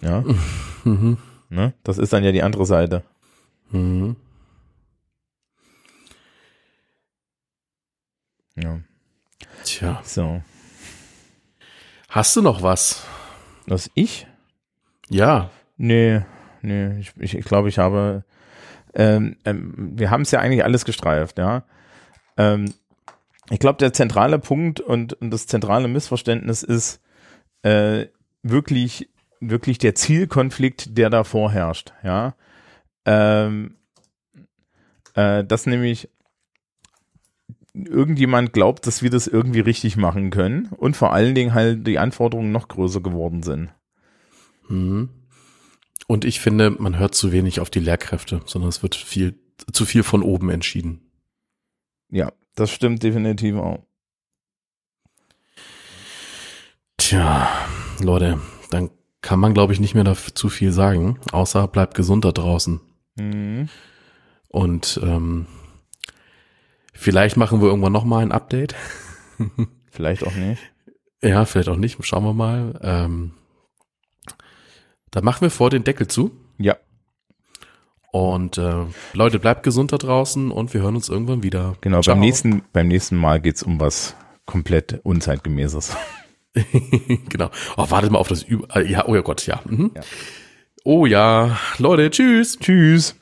Ja, Mhm. ne? Das ist dann ja die andere Seite. Mhm. Ja. Tja. So. Hast du noch was? Was ich? Ja. Nee, nee, ich, ich, ich glaube, ich habe, ähm, ähm, wir haben es ja eigentlich alles gestreift, ja. Ähm, ich glaube, der zentrale Punkt und, und das zentrale Missverständnis ist äh, wirklich, wirklich der Zielkonflikt, der da vorherrscht, ja. Ähm, äh, dass nämlich irgendjemand glaubt, dass wir das irgendwie richtig machen können und vor allen Dingen halt die Anforderungen noch größer geworden sind. Mhm. Und ich finde, man hört zu wenig auf die Lehrkräfte, sondern es wird viel, zu viel von oben entschieden. Ja, das stimmt definitiv auch. Tja, Leute, dann kann man, glaube ich, nicht mehr dazu viel sagen, außer bleibt gesund da draußen. Mhm. Und ähm, vielleicht machen wir irgendwann nochmal ein Update. Vielleicht auch nicht. Ja, vielleicht auch nicht. Schauen wir mal. Ähm, dann machen wir vor den Deckel zu. Ja. Und äh, Leute, bleibt gesund da draußen und wir hören uns irgendwann wieder. Genau, beim nächsten, beim nächsten Mal geht's um was komplett Unzeitgemäßes. genau. Oh, wartet mal auf das Üb äh, ja, oh ja Gott, ja. Mhm. ja. Oh ja. Leute, tschüss. Tschüss.